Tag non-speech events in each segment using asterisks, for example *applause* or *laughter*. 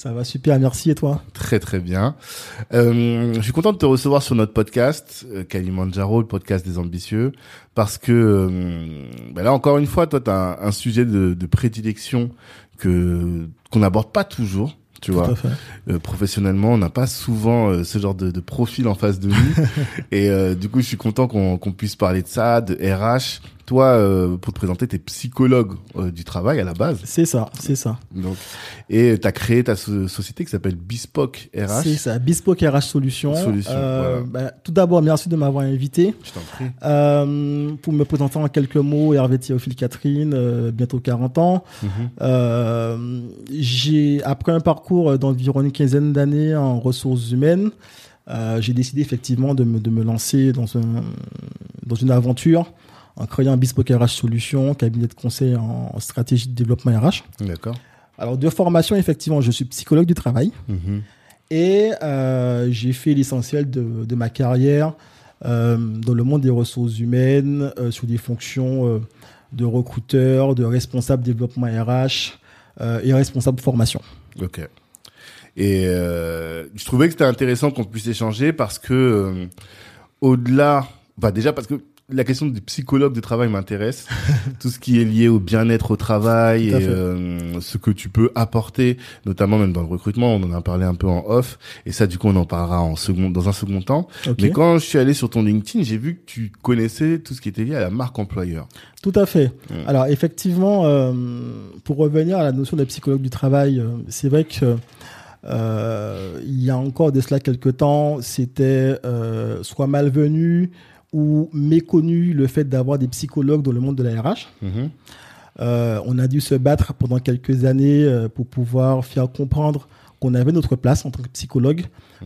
Ça va super, merci et toi? Très très bien. Euh, je suis content de te recevoir sur notre podcast, euh, Kalimandjaro, le podcast des ambitieux, parce que euh, bah là encore une fois, toi tu as un, un sujet de, de prédilection que qu'on n'aborde pas toujours. Tu Tout vois. Euh, professionnellement, on n'a pas souvent euh, ce genre de, de profil en face de nous, *laughs* et euh, du coup, je suis content qu'on qu'on puisse parler de ça, de RH. Toi, euh, pour te présenter, t'es psychologue euh, du travail à la base, C'est ça, c'est ça. donc, et tu as créé ta so- société qui s'appelle Bespoke RH. C'est ça, Bespoke RH Solutions. Solutions, Euh, voilà. bah, tout d'abord, merci de m'avoir invité. Je t'en prie. Pour me présenter en quelques mots, Hervé Théophile Catherine, bientôt 40 ans. Mhm. Euh, j'ai, après un parcours d'environ une quinzaine d'années en ressources humaines, euh, j'ai décidé effectivement de me, de me lancer dans, un, dans une aventure en créant Bespoke RH Solutions, cabinet de conseil en stratégie de développement RH. D'accord. Alors, de formation, effectivement, je suis psychologue du travail Mhm. et euh, j'ai fait l'essentiel de, de ma carrière euh, dans le monde des ressources humaines, euh, sur des fonctions euh, de recruteur, de responsable développement RH et responsable formation. Ok. Et je trouvais que c'était intéressant qu'on puisse échanger parce que au-delà, bah déjà parce que la question du psychologue du travail m'intéresse, *laughs* tout ce qui est lié au bien-être au travail et euh, ce que tu peux apporter, notamment même dans le recrutement, on en a parlé un peu en off, et ça du coup on en parlera en second, dans un second temps. Mais quand je suis allé sur ton LinkedIn, j'ai vu que tu connaissais tout ce qui était lié à la marque employeur. Tout à fait. Alors effectivement, euh, pour revenir à la notion de psychologue du travail, euh, c'est vrai que il y a encore de cela quelques temps, c'était soit malvenu ou méconnu le fait d'avoir des psychologues dans le monde de la RH. Mhm. Euh, on a dû se battre pendant quelques années euh, pour pouvoir faire comprendre qu'on avait notre place en tant que psychologue,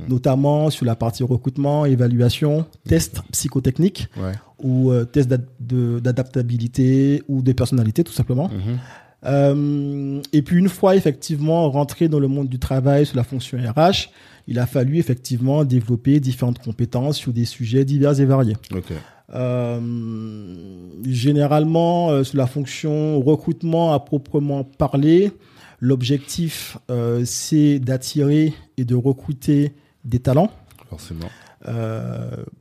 notamment sur la partie recrutement, évaluation, test psychotechnique Ouais. ou euh, test d'ad- de- d'adaptabilité ou de personnalité tout simplement. Mhm. Euh, et puis une fois effectivement rentré dans le monde du travail sur la fonction RH, il a fallu effectivement développer différentes compétences sur des sujets divers et variés. Euh, généralement, euh, sur la fonction recrutement à proprement parler, l'objectif euh, c'est d'attirer et de recruter des talents Forcément.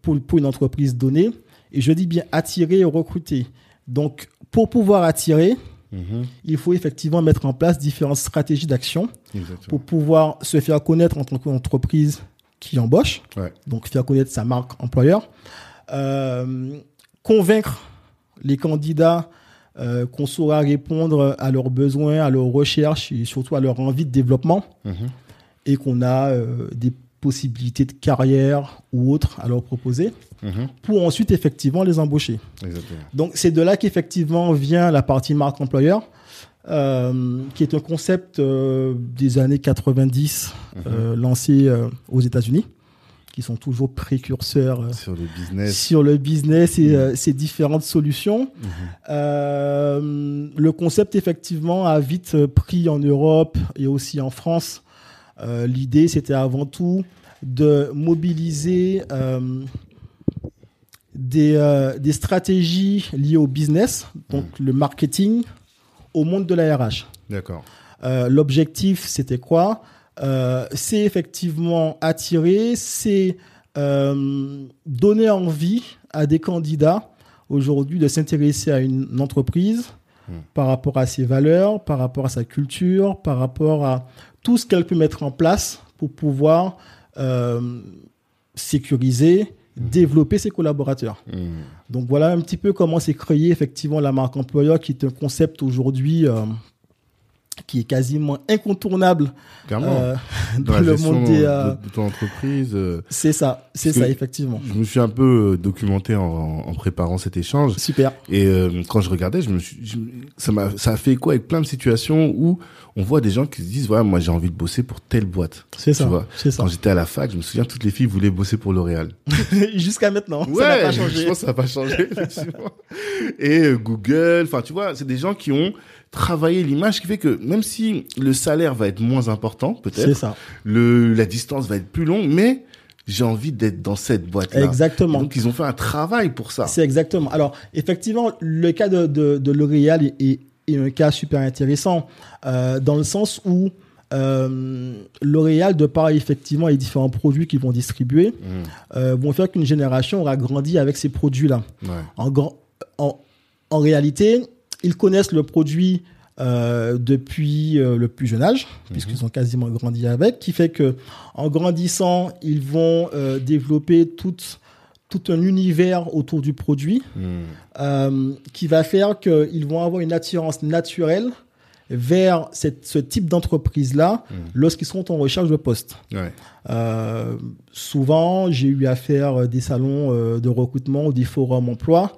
pour, pour une entreprise donnée. Et je dis bien attirer et recruter. Donc, pour pouvoir attirer, Mhm. il faut effectivement mettre en place différentes stratégies d'action pour pouvoir se faire connaître en tant qu'entreprise qui embauche, Ouais. donc faire connaître sa marque employeur, euh, convaincre les candidats euh, qu'on saura répondre à leurs besoins, à leurs recherches et surtout à leur envie de développement Mhm. et qu'on a euh, des possibilités de carrière ou autres à leur proposer Mhm. pour ensuite effectivement les embaucher. Exactement. Donc c'est de là qu'effectivement vient la partie marque employeur, euh, qui est un concept euh, des années 90 euh, lancé euh, aux États-Unis, qui sont toujours précurseurs Sur le business. sur le business et euh, ses différentes solutions. Mhm. Le concept effectivement a vite pris en Europe et aussi en France. Euh, L'idée c'était avant tout de mobiliser euh, des, euh, des stratégies liées au business, donc le marketing, au monde de la RH. D'accord. L'objectif, c'était quoi? C'est effectivement attirer, c'est donner envie à des candidats aujourd'hui de s'intéresser à une entreprise Hmm. par rapport à ses valeurs, par rapport à sa culture, par rapport à tout ce qu'elle peut mettre en place pour pouvoir euh, sécuriser, développer ses collaborateurs. Mhm. Donc voilà un petit peu comment s'est créé effectivement la marque employeur, qui est un concept aujourd'hui euh, qui est quasiment incontournable euh, Dans le monde des. de, euh, de ton entreprise. euh, c'est ça, c'est ça, effectivement. je me suis un peu euh, documenté en, en préparant cet échange. Super. Et euh, quand je regardais, je me suis, je- ça m'a, ça a fait écho avec plein de situations où on voit des gens qui se disent, voilà, moi j'ai envie de bosser pour telle boîte. C'est ça. C'est ça. Quand j'étais à la fac, je me souviens, toutes les filles voulaient bosser pour L'Oréal. *laughs* Jusqu'à maintenant, ça n'a Ouais, pas je changé. pense que ça n'a pas changé, *laughs* effectivement. Et euh, Google, enfin, tu vois, c'est des gens qui ont travaillé l'image, ce qui fait que même si le salaire va être moins important, peut-être, le, la distance va être plus longue, mais j'ai envie d'être dans cette boîte-là. Exactement. Donc, ils ont fait un travail pour ça. C'est exactement. Alors, effectivement, le cas de, de, de L'Oréal est, un cas super intéressant euh, dans le sens où euh, L'Oréal, de par effectivement les différents produits qu'ils vont distribuer, Mm. euh, vont faire qu'une génération aura grandi avec ces produits-là. Ouais. En, en, en réalité, ils connaissent le produit euh, depuis euh, le plus jeune âge, puisqu'ils ont quasiment grandi avec, qui fait que en grandissant, ils vont euh, développer tout un univers autour du produit Mm. euh, qui va faire qu'ils vont avoir une attirance naturelle vers cette- ce type d'entreprise-là Mm. lorsqu'ils sont en recherche de poste. Ouais. Souvent, j'ai eu à faire des salons de recrutement ou des forums emploi.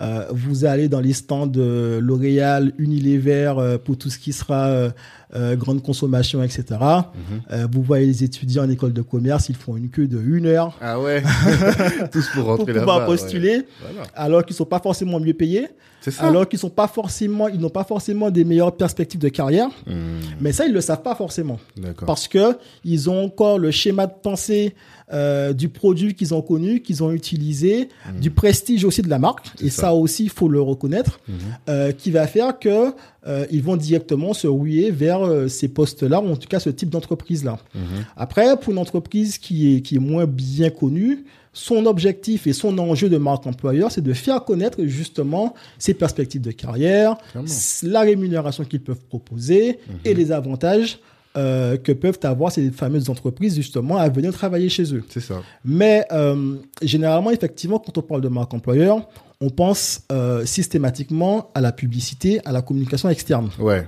Euh, vous allez dans les stands de L'Oréal, Unilever euh, pour tout ce qui sera euh, grande consommation, etc. Mhm. Euh, vous voyez les étudiants en école de commerce, ils font une queue de une heure Ah ouais. *laughs* Tous pour pour rentrer là-bas. pouvoir ouais. postuler, Voilà. alors qu'ils sont pas forcément mieux payés, ça. alors qu'ils sont pas forcément, ils n'ont pas forcément des meilleures perspectives de carrière. Mm. Mais ça, ils le savent pas forcément parce que ils ont encore le schéma de pensée euh, du produit qu'ils ont connu, qu'ils ont utilisé, du prestige aussi de la marque, et ça. ça, aussi il faut le reconnaître, euh, qui va faire que euh, ils vont directement se rouiller vers euh, ces postes-là, ou en tout cas ce type d'entreprise-là. Mhm. Après, pour une entreprise qui est, qui est moins bien connue, son objectif et son enjeu de marque employeur, c'est de faire connaître justement ses perspectives de carrière, Clairement. la rémunération qu'ils peuvent proposer et les avantages euh, que peuvent avoir ces fameuses entreprises justement à venir travailler chez eux. C'est ça. Mais euh, généralement, effectivement, quand on parle de marque employeur, on pense euh, systématiquement à la publicité, à la communication externe. Ouais.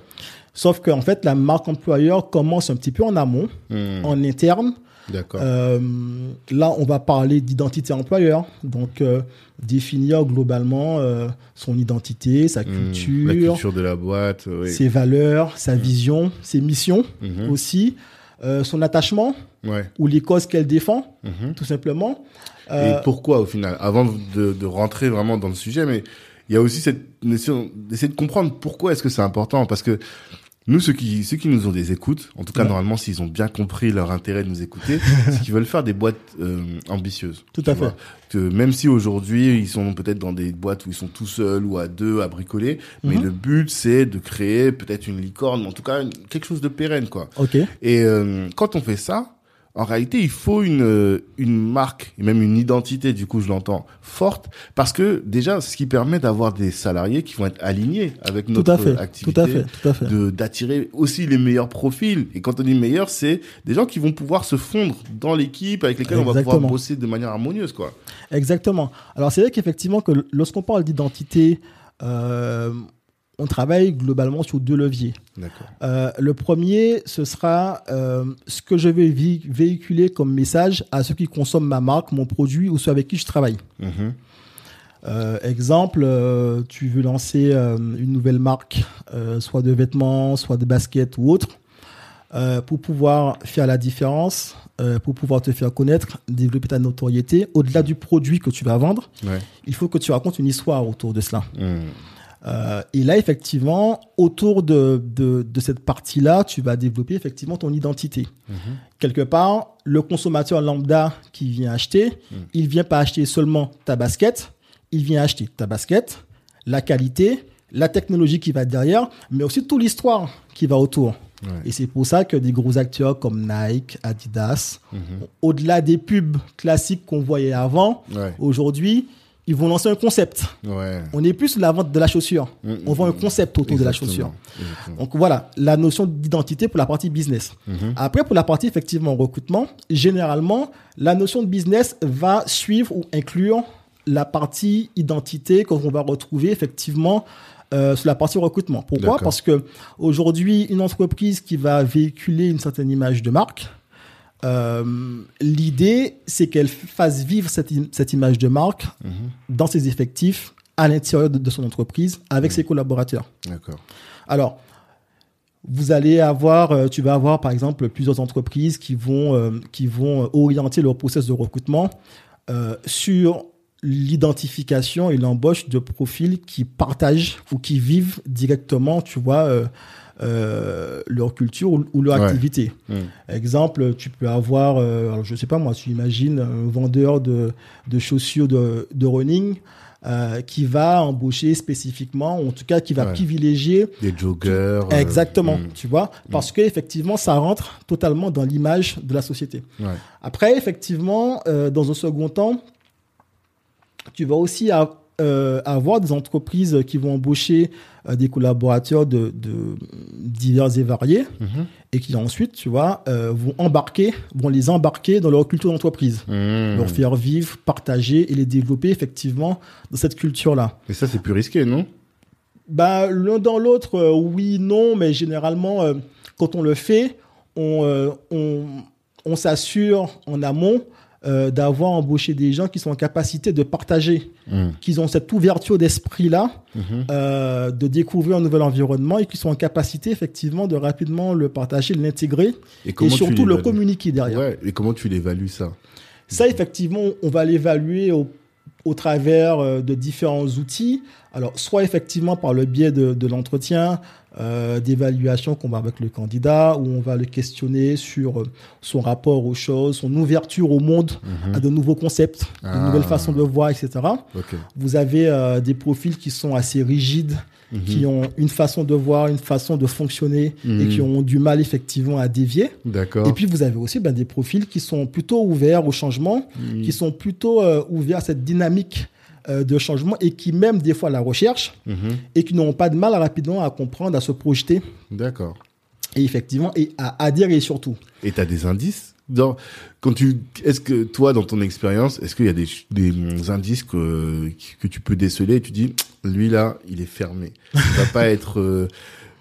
Sauf qu'en fait, la marque employeur commence un petit peu en amont, Mm. en interne. D'accord. Euh, là, on va parler d'identité employeur. Donc, euh, définir globalement son identité, sa Mm. culture, La culture de la boîte. Oui. ses valeurs, sa vision, ses missions aussi, son attachement Ouais. ou les causes qu'elle défend, tout simplement. Et Euh, pourquoi au final Avant de, de rentrer vraiment dans le sujet, mais il y a aussi cette notion d'essayer de comprendre pourquoi est-ce que c'est important. Parce que nous, ceux qui, ceux qui nous ont des écoutes, en tout cas Ouais. normalement, s'ils ont bien compris leur intérêt de nous écouter, *laughs* c'est qu'ils veulent faire des boîtes euh, ambitieuses. Tout à fait. Que même si aujourd'hui ils sont peut-être dans des boîtes où ils sont tout seuls ou à deux à bricoler, mais Mhm. le but c'est de créer peut-être une licorne, en tout cas une- quelque chose de pérenne quoi. Ok, Et euh, quand on fait ça, en réalité, il faut une euh, une marque et même une identité, du coup, je l'entends forte, parce que déjà, ce qui permet d'avoir des salariés qui vont être alignés avec tout notre à fait, activité, tout à fait, tout à fait. de d'attirer aussi les meilleurs profils. Et quand on dit meilleurs, c'est des gens qui vont pouvoir se fondre dans l'équipe avec lesquels on va pouvoir bosser de manière harmonieuse, quoi. Exactement. Alors, c'est vrai qu'effectivement, que lorsqu'on parle d'identité, euh, on travaille globalement sur deux leviers. Euh, le premier, ce sera euh, ce que je vais vé- véhiculer comme message à ceux qui consomment ma marque, mon produit ou ceux avec qui je travaille. Mhm. Euh, exemple, tu veux lancer une nouvelle marque, soit de vêtements, soit de baskets ou autre, pour pouvoir faire la différence, pour pouvoir te faire connaître, développer ta notoriété, au-delà du produit que tu vas vendre, Ouais. il faut que tu racontes une histoire autour de cela. Mhm. Euh, et là, effectivement, autour de, de, de cette partie-là, tu vas développer effectivement ton identité. Mhm. Quelque part, le consommateur lambda qui vient acheter, Mm. il vient pas acheter seulement ta basket, il vient acheter ta basket, la qualité, la technologie qui va derrière, mais aussi toute l'histoire qui va autour. Ouais. Et c'est pour ça que des gros acteurs comme Nike, Adidas, Mhm. au-delà des pubs classiques qu'on voyait avant, Ouais. aujourd'hui, ils vont lancer un concept. Ouais. On n'est plus sur la vente de la chaussure. Mhm. On vend un concept autour de la chaussure. Exactement. Donc voilà, la notion d'identité pour la partie business. Mhm. Après, pour la partie effectivement recrutement, généralement, la notion de business va suivre ou inclure la partie identité qu'on va retrouver effectivement euh, sur la partie recrutement. Pourquoi? Parce que aujourd'hui, une entreprise qui va véhiculer une certaine image de marque, euh, l'idée, c'est qu'elle fasse vivre cette, im- cette image de marque Mhm. dans ses effectifs, à l'intérieur de, de son entreprise, avec ses collaborateurs. D'accord. Alors, vous allez avoir, euh, tu vas avoir par exemple plusieurs entreprises qui vont, euh, qui vont orienter leur process de recrutement sur l'identification et l'embauche de profils qui partagent ou qui vivent directement, tu vois, euh, leur culture ou, ou leur Ouais. activité. Mm. Exemple, tu peux avoir, euh, alors je sais pas moi, tu imagines un vendeur de, de chaussures de, de running euh, qui va embaucher spécifiquement, ou en tout cas qui va Ouais. privilégier Des joggers. euh, Exactement, mm. tu vois, parce que effectivement, ça rentre totalement dans l'image de la société. Ouais. Après, effectivement, euh, dans un second temps, tu vas aussi a- euh, avoir des entreprises qui vont embaucher euh, des collaborateurs de, de divers et variés Mhm. et qui ensuite, tu vois, euh, vont embarquer, vont les embarquer dans leur culture d'entreprise, Mm. leur faire vivre, partager et les développer effectivement dans cette culture-là. Et ça, c'est plus risqué, non? Bah, l'un dans l'autre, oui, non, mais généralement, quand on le fait, on, on, on s'assure en amont euh, d'avoir embauché des gens qui sont en capacité de partager, Mm. qui ont cette ouverture d'esprit-là, Mhm. euh, de découvrir un nouvel environnement et qui sont en capacité effectivement de rapidement le partager, l'intégrer Et surtout le communiquer derrière. Ouais, et comment tu l'évalues, ça? Ça, effectivement, on va l'évaluer au, au travers euh, de différents outils. Alors, soit effectivement par le biais de, de l'entretien, euh, d'évaluation qu'on va avec le candidat, où on va le questionner sur euh, son rapport aux choses, son ouverture au monde, à de nouveaux concepts, de Ah. nouvelles façons de voir, etc. Vous avez euh, des profils qui sont assez rigides, qui ont une façon de voir, une façon de fonctionner et Mhm. qui ont du mal effectivement à dévier. D'accord. Et puis vous avez aussi ben, des profils qui sont plutôt ouverts au changement, qui sont plutôt euh, ouverts à cette dynamique euh, de changement et qui même des fois la recherchent Mhm. et qui n'ont pas de mal rapidement à comprendre, à se projeter D'accord. et effectivement et à adhérer surtout. Et tu as des indices dans, quand tu, est-ce que toi, dans ton expérience, est-ce qu'il y a des, indices que, que tu peux déceler et tu dis, lui là, il est fermé. Il va pas *laughs* être, euh,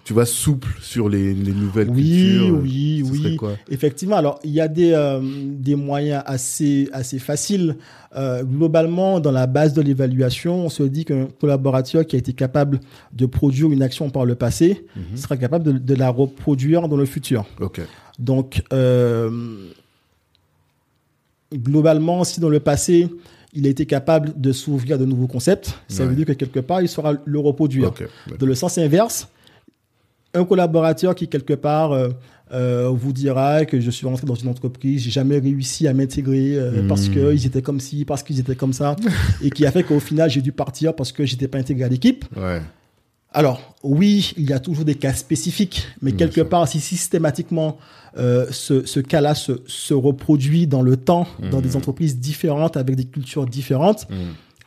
tu vois, souple sur les, les nouvelles Oui, cultures. oui, Ce oui. serait quoi Effectivement, alors il y a des, euh, des moyens assez, assez faciles. Euh, globalement, dans la base de l'évaluation, on se dit qu'un collaborateur qui a été capable de produire une action par le passé Mhm. sera capable de, de la reproduire dans le futur. Ok. Donc, euh, globalement, si dans le passé, il a été capable de s'ouvrir à de nouveaux concepts, ça Ouais. veut dire que quelque part, il saura le reproduire. Dans le sens inverse, un collaborateur qui, quelque part, euh, euh, vous dira que je suis rentré dans une entreprise, j'ai jamais réussi à m'intégrer euh, Hmm. parce qu'ils étaient comme ci, parce qu'ils étaient comme ça, et qui a fait qu'au final, j'ai dû partir parce que j'étais pas intégré à l'équipe. Ouais. Alors, oui, il y a toujours des cas spécifiques, mais Bien quelque sûr. part, si systématiquement ce, ce cas-là se, se reproduit dans le temps, dans Mhm. des entreprises différentes, avec des cultures différentes, Mm.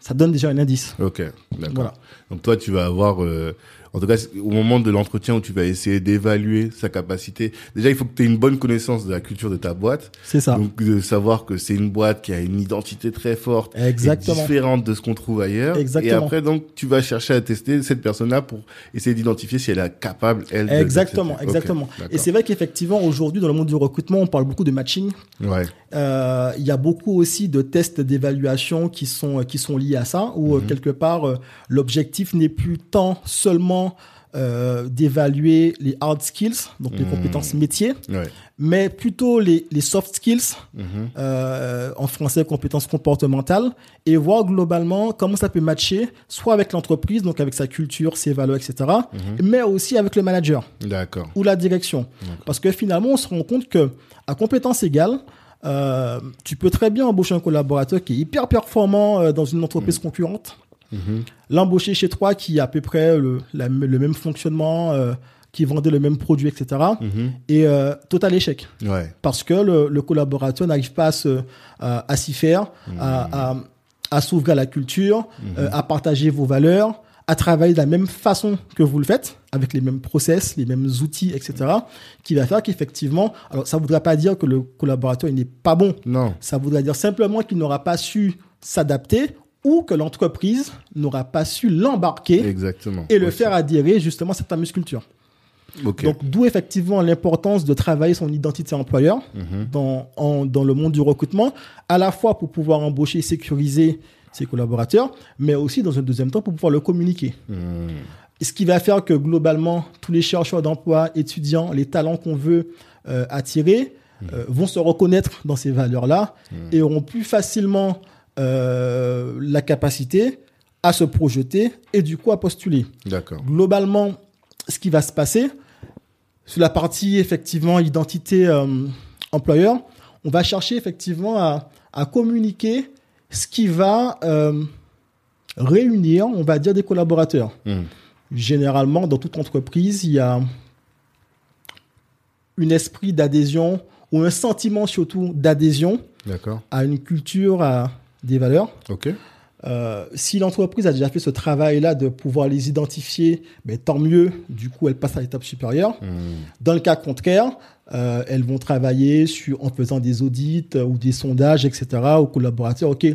ça donne déjà un indice. Ok. D'accord. Voilà. Donc toi, tu vas avoir, euh, en tout cas, au moment de l'entretien où tu vas essayer d'évaluer sa capacité, déjà, il faut que tu aies une bonne connaissance de la culture de ta boîte. C'est ça. Donc, de savoir que c'est une boîte qui a une identité très forte, et différente de ce qu'on trouve ailleurs. Exactement. Et après, donc, tu vas chercher à tester cette personne-là pour essayer d'identifier si elle est capable, elle, Exactement, exactement. Et c'est vrai qu'effectivement, aujourd'hui, dans le monde du recrutement, on parle beaucoup de matching. Ouais. Euh, Il y a beaucoup aussi de tests d'évaluation qui sont, qui sont liés à ça, où Mhm. euh, quelque part, euh, l'objectif n'est plus tant seulement euh, d'évaluer les hard skills, donc les Mhm. compétences métiers, Ouais. mais plutôt les, les soft skills, Mhm. euh, en français compétences comportementales, et voir globalement comment ça peut matcher, soit avec l'entreprise, donc avec sa culture, ses valeurs, etc., Mhm. mais aussi avec le manager ou la direction. Parce que finalement, on se rend compte que à compétences égales, euh, tu peux très bien embaucher un collaborateur qui est hyper performant dans une entreprise concurrente, Mhm. l'embaucher chez toi qui a à peu près le, la- le même fonctionnement, euh, qui vendait le même produit, etc. Mhm. Et euh, total échec. Ouais. Parce que le, le collaborateur n'arrive pas à, se- à, à s'y faire, à, à, à s'ouvrir à la culture, euh, à partager vos valeurs, à travailler de la même façon que vous le faites, avec les mêmes process, les mêmes outils, etc. Qui va faire qu'effectivement, alors ça ne voudra pas dire que le collaborateur n'est pas bon, Non. ça voudrait dire simplement qu'il n'aura pas su s'adapter ou que l'entreprise n'aura pas su l'embarquer Exactement. et le faire adhérer justement à cette fameuse culture. Ok. Donc, d'où effectivement l'importance de travailler son identité employeur Mhm. dans, en- dans le monde du recrutement, à la fois pour pouvoir embaucher et sécuriser ses collaborateurs, mais aussi dans un deuxième temps pour pouvoir le communiquer. Mhm. Ce qui va faire que globalement, tous les chercheurs d'emploi, étudiants, les talents qu'on veut euh, attirer euh, vont se reconnaître dans ces valeurs-là et auront plus facilement euh, la capacité à se projeter et du coup à postuler. D'accord. Globalement, ce qui va se passer, sur la partie effectivement identité euh, employeur, on va chercher effectivement à, à communiquer ce qui va euh, réunir, on va dire, des collaborateurs. Mhm. Généralement, dans toute entreprise, il y a un esprit d'adhésion ou un sentiment surtout d'adhésion à une culture, à des valeurs. Ok. Euh, si l'entreprise a déjà fait ce travail-là de pouvoir les identifier, ben, tant mieux. Du coup, elle passe à l'étape supérieure. Mhm. Dans le cas contraire, euh, elles vont travailler sur, en faisant des audits euh, ou des sondages, etc., aux collaborateurs. OK,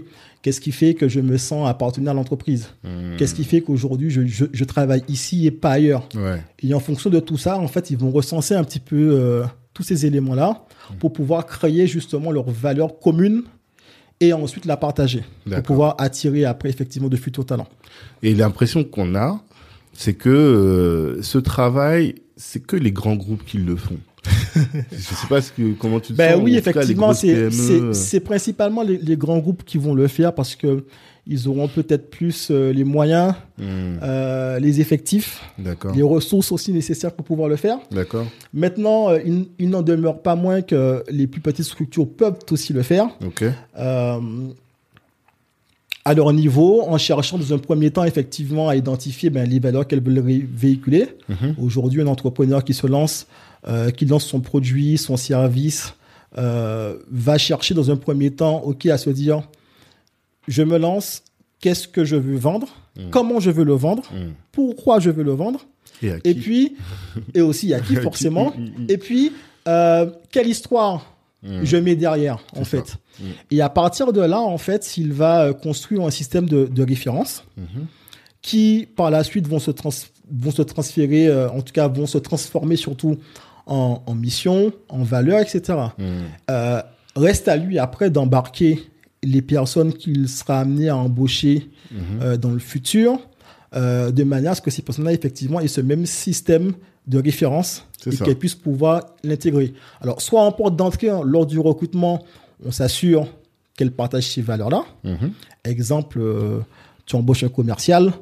qu'est-ce qui fait que je me sens appartenir à l'entreprise? Mhm. Qu'est-ce qui fait qu'aujourd'hui, je, je- je travaille ici et pas ailleurs? Ouais. Et en fonction de tout ça, en fait, ils vont recenser un petit peu tous ces éléments-là pour pouvoir créer justement leurs valeurs communes et ensuite la partager pour pouvoir attirer après effectivement de futurs talents. Et l'impression qu'on a, c'est que euh, ce travail, c'est que les grands groupes qui le font. *laughs* je sais pas ce que, comment tu te Ben sens. oui, effectivement, euh, c'est principalement les, les grands groupes qui vont le faire parce que ils auront peut-être plus euh, les moyens, mhm. euh, les effectifs, les ressources aussi nécessaires pour pouvoir le faire. Maintenant, euh, il, il n'en demeure pas moins que les plus petites structures peuvent aussi le faire. Ok. euh, à leur niveau, en cherchant dans un premier temps effectivement à identifier ben, les valeurs qu'elles veulent véhiculer. Mhm. Aujourd'hui, un entrepreneur qui se lance, qui lance son produit, son service, va chercher dans un premier temps, ok, à se dire, je me lance, qu'est-ce que je veux vendre, comment je veux le vendre, Mhm. pourquoi je veux le vendre, Et, à et qui puis, *laughs* et aussi à qui forcément, Mm, mm, mm. et puis, euh, quelle histoire je mets derrière, en ça. fait. Et à partir de là, en fait, il va euh, construire un système de, de référence Mhm. qui, par la suite, vont se, trans- vont se transférer, euh, en tout cas, vont se transformer surtout en, en mission, en valeur, etc. Euh, reste à lui après d'embarquer les personnes qu'il sera amené à embaucher Mhm. euh, dans le futur, euh, de manière à ce que ces personnes-là, effectivement, aient ce même système de référence et qu'elles puissent pouvoir l'intégrer. Alors, soit en porte d'entrée, hein, lors du recrutement, on s'assure qu'elles partagent ces valeurs-là. Mhm. Exemple, euh, tu embauches un commercial.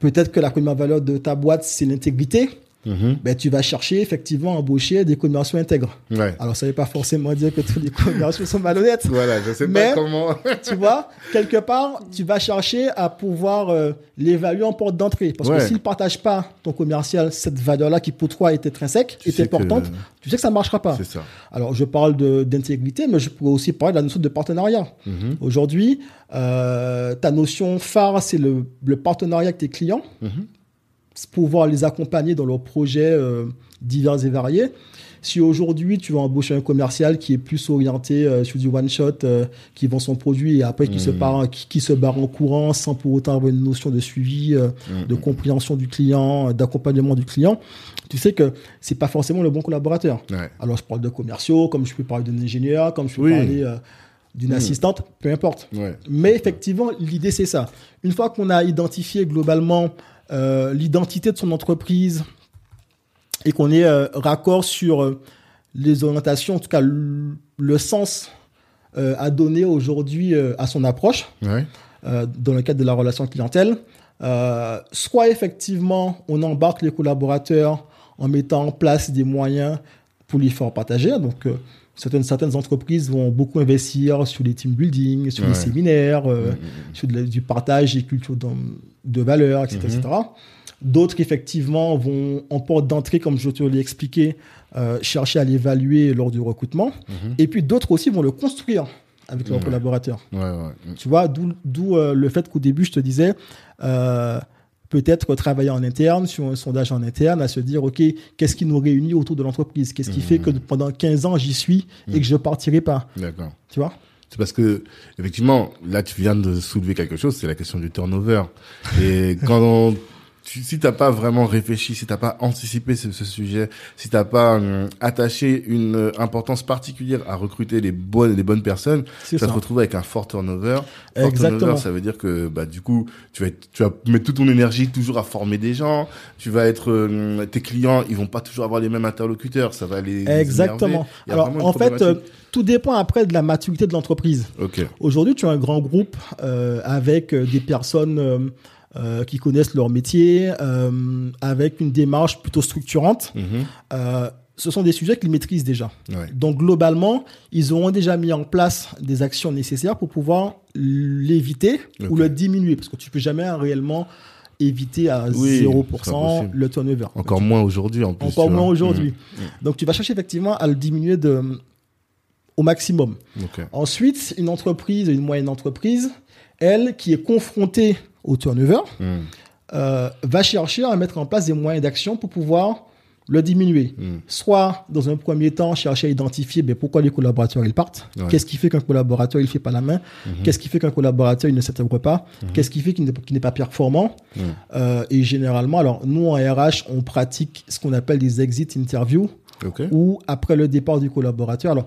Peut-être que la première valeur de ta boîte, c'est l'intégrité. Mhm. Ben, tu vas chercher effectivement à embaucher des commerciaux intègres. Ouais. Alors, ça ne veut pas forcément dire que tous les commerciaux sont malhonnêtes. Voilà, je sais Mais- pas comment. *laughs* tu vois, quelque part, tu vas chercher à pouvoir euh, l'évaluer en porte d'entrée. Parce Ouais. que s'il ne partage pas ton commercial cette valeur-là qui pour toi est intrinsèque, Tu est que- importante, tu sais que ça ne marchera pas. C'est ça. Alors, je parle d'intégrité, mais je pourrais aussi parler de la notion de partenariat. Mhm. Aujourd'hui, euh, ta notion phare, c'est le, le partenariat avec tes clients, Mhm. Pouvoir les accompagner dans leurs projets euh, divers et variés. Si aujourd'hui tu vas embaucher un commercial qui est plus orienté euh, sur du one shot, euh, qui vend son produit et après qui se Mhm. part, qui, qui se barre en courant sans pour autant avoir une notion de suivi, euh, Mhm. de compréhension du client, d'accompagnement du client, tu sais que c'est pas forcément le bon collaborateur. Ouais. Alors je parle de commerciaux, comme je peux parler d'un ingénieur, comme je peux Oui. parler d'une Mhm. assistante, peu importe. Ouais. Mais effectivement, l'idée, c'est ça. Une fois qu'on a identifié globalement l'identité de son entreprise et qu'on est euh, raccord sur euh, les orientations, en tout cas le, sens euh, à donner aujourd'hui euh, à son approche Ouais. euh, dans le cadre de la relation clientèle, euh, soit effectivement on embarque les collaborateurs en mettant en place des moyens pour les faire partager. Donc euh, certaines, certaines entreprises vont beaucoup investir sur les team building, sur les séminaires, euh, Mhm. sur de du partage et culture dans- de valeurs, etc. Mhm. etc. D'autres, effectivement, vont en porte d'entrée, comme je te l'ai expliqué, euh, chercher à l'évaluer lors du recrutement. Mhm. Et puis d'autres aussi vont le construire avec leurs collaborateurs. Ouais, ouais. Tu vois, d'où euh, le fait qu'au début, je te disais, peut-être travailler en interne, sur un sondage en interne, à se dire, OK, qu'est-ce qui nous réunit autour de l'entreprise? Qu'est-ce qui fait que pendant 15 ans, j'y suis et que je partirai pas? D'accord. Tu vois? C'est parce que effectivement, là tu viens de soulever quelque chose, c'est la question du turnover. Et quand on tu, si t'as pas vraiment réfléchi, si t'as pas anticipé ce, ce sujet, si t'as pas euh, attaché une euh, importance particulière à recruter les bonnes les bonnes personnes, C'est ça ça. te retrouve avec un fort turnover. Fort Exactement. turnover, ça veut dire que bah du coup, tu vas être- tu vas mettre toute ton énergie toujours à former des gens. Tu vas être euh, tes clients, ils vont pas toujours avoir les mêmes interlocuteurs, ça va les Exactement. Alors, en fait, euh, tout dépend après de la maturité de l'entreprise. ok, Aujourd'hui, tu as un grand groupe euh, avec euh, des personnes euh, qui connaissent leur métier, euh, avec une démarche plutôt structurante. Mhm. Euh, ce sont des sujets qu'ils maîtrisent déjà. ouais, Donc, globalement, ils auront déjà mis en place des actions nécessaires pour pouvoir l'éviter ou le diminuer. Parce que tu peux jamais réellement éviter à Oui, c'est 0% impossible. le turnover. encore moins aujourd'hui en plus. Encore moins aujourd'hui. Mhm. Donc, tu vas chercher effectivement à le diminuer de, au maximum. Ensuite, une entreprise, une moyenne entreprise, elle, qui est confrontée au turnover, Mhm. euh, va chercher à mettre en place des moyens d'action pour pouvoir le diminuer. Mhm. Soit, dans un premier temps, chercher à identifier ben, pourquoi les collaborateurs ils partent. Ouais. Qu'est-ce qui fait qu'un collaborateur il fait pas la main? Qu'est-ce qui fait qu'un collaborateur il ne s'intègre pas? Qu'est-ce qui fait qu'il n'est qu'il n'est pas performant? Euh, Et généralement, alors nous en RH, on pratique ce qu'on appelle des exit interviews Ok. ou après le départ du collaborateur. Alors,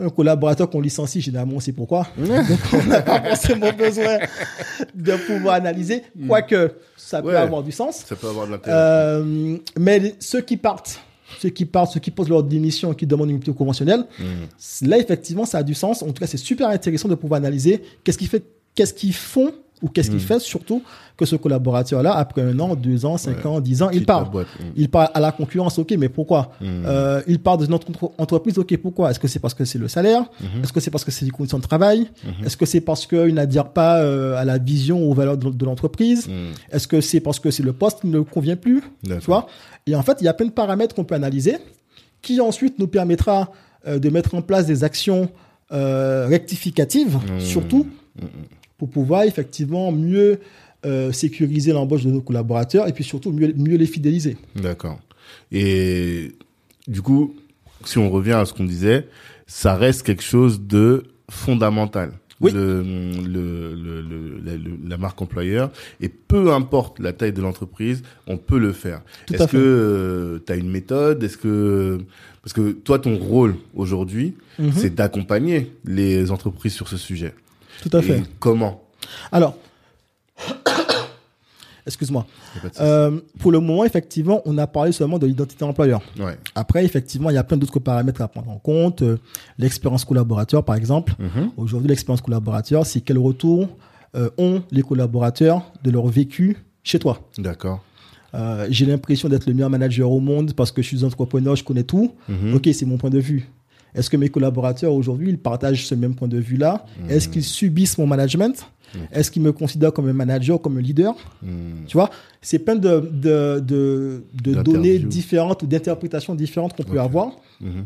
un collaborateur qu'on licencie, généralement, on sait pourquoi. Donc, on n'a pas forcément besoin de pouvoir analyser, quoique ça peut Ouais. avoir du sens. Ça peut avoir de l'intérêt. Euh, mais ceux qui partent, ceux qui partent, ceux qui posent leur démission et qui demandent une rupture conventionnelle, Mhm. là, effectivement, ça a du sens. En tout cas, c'est super intéressant de pouvoir analyser qu'est-ce qui fait, qu'est-ce qu'ils font ou qu'est-ce Mm. qui fait surtout que ce collaborateur-là, après un an, deux ans, cinq Ouais. ans, dix ans, il part. Mhm. Il part à la concurrence, ok, mais pourquoi? Mhm. Euh, Il part de notre entre- entreprise, ok, pourquoi? Est-ce que c'est parce que c'est le salaire? Est-ce que c'est parce que c'est les conditions de travail? Est-ce que c'est parce qu'il n'adhère pas euh, à la vision ou aux valeurs de, de l'entreprise? Est-ce que c'est parce que c'est le poste qui ne convient plus? Tu vois? Et en fait, il y a plein de paramètres qu'on peut analyser qui ensuite nous permettra euh, de mettre en place des actions rectificatives, surtout pour pouvoir effectivement mieux euh, sécuriser l'embauche de nos collaborateurs et puis surtout mieux, mieux les fidéliser. D'accord. Et du coup, si on revient à ce qu'on disait, ça reste quelque chose de fondamental. Oui. Le, le, le, le- la, marque employeur et peu importe la taille de l'entreprise, on peut le faire. Est-ce que tu as une méthode? Est-ce que parce que toi ton rôle aujourd'hui, Mhm. c'est d'accompagner les entreprises sur ce sujet. Tout à fait. Comment Alors, *coughs* excuse-moi. Euh, pour le moment, effectivement, on a parlé seulement de l'identité employeur. Ouais. Après, effectivement, il y a plein d'autres paramètres à prendre en compte. Euh, L'expérience collaborateur, par exemple. Mhm. Aujourd'hui, l'expérience collaborateur, c'est quel retour euh, ont les collaborateurs de leur vécu chez toi. D'accord. J'ai l'impression d'être le meilleur manager au monde parce que je suis entrepreneur, je connais tout. Mhm. Ok, c'est mon point de vue. Est-ce que mes collaborateurs aujourd'hui, ils partagent ce même point de vue-là? Mhm. Est-ce qu'ils subissent mon management? Est-ce qu'ils me considèrent comme un manager, comme un leader? Mhm. Tu vois, c'est plein de, de, de, de D'interviews. données différentes ou d'interprétations différentes qu'on peut avoir. Mhm.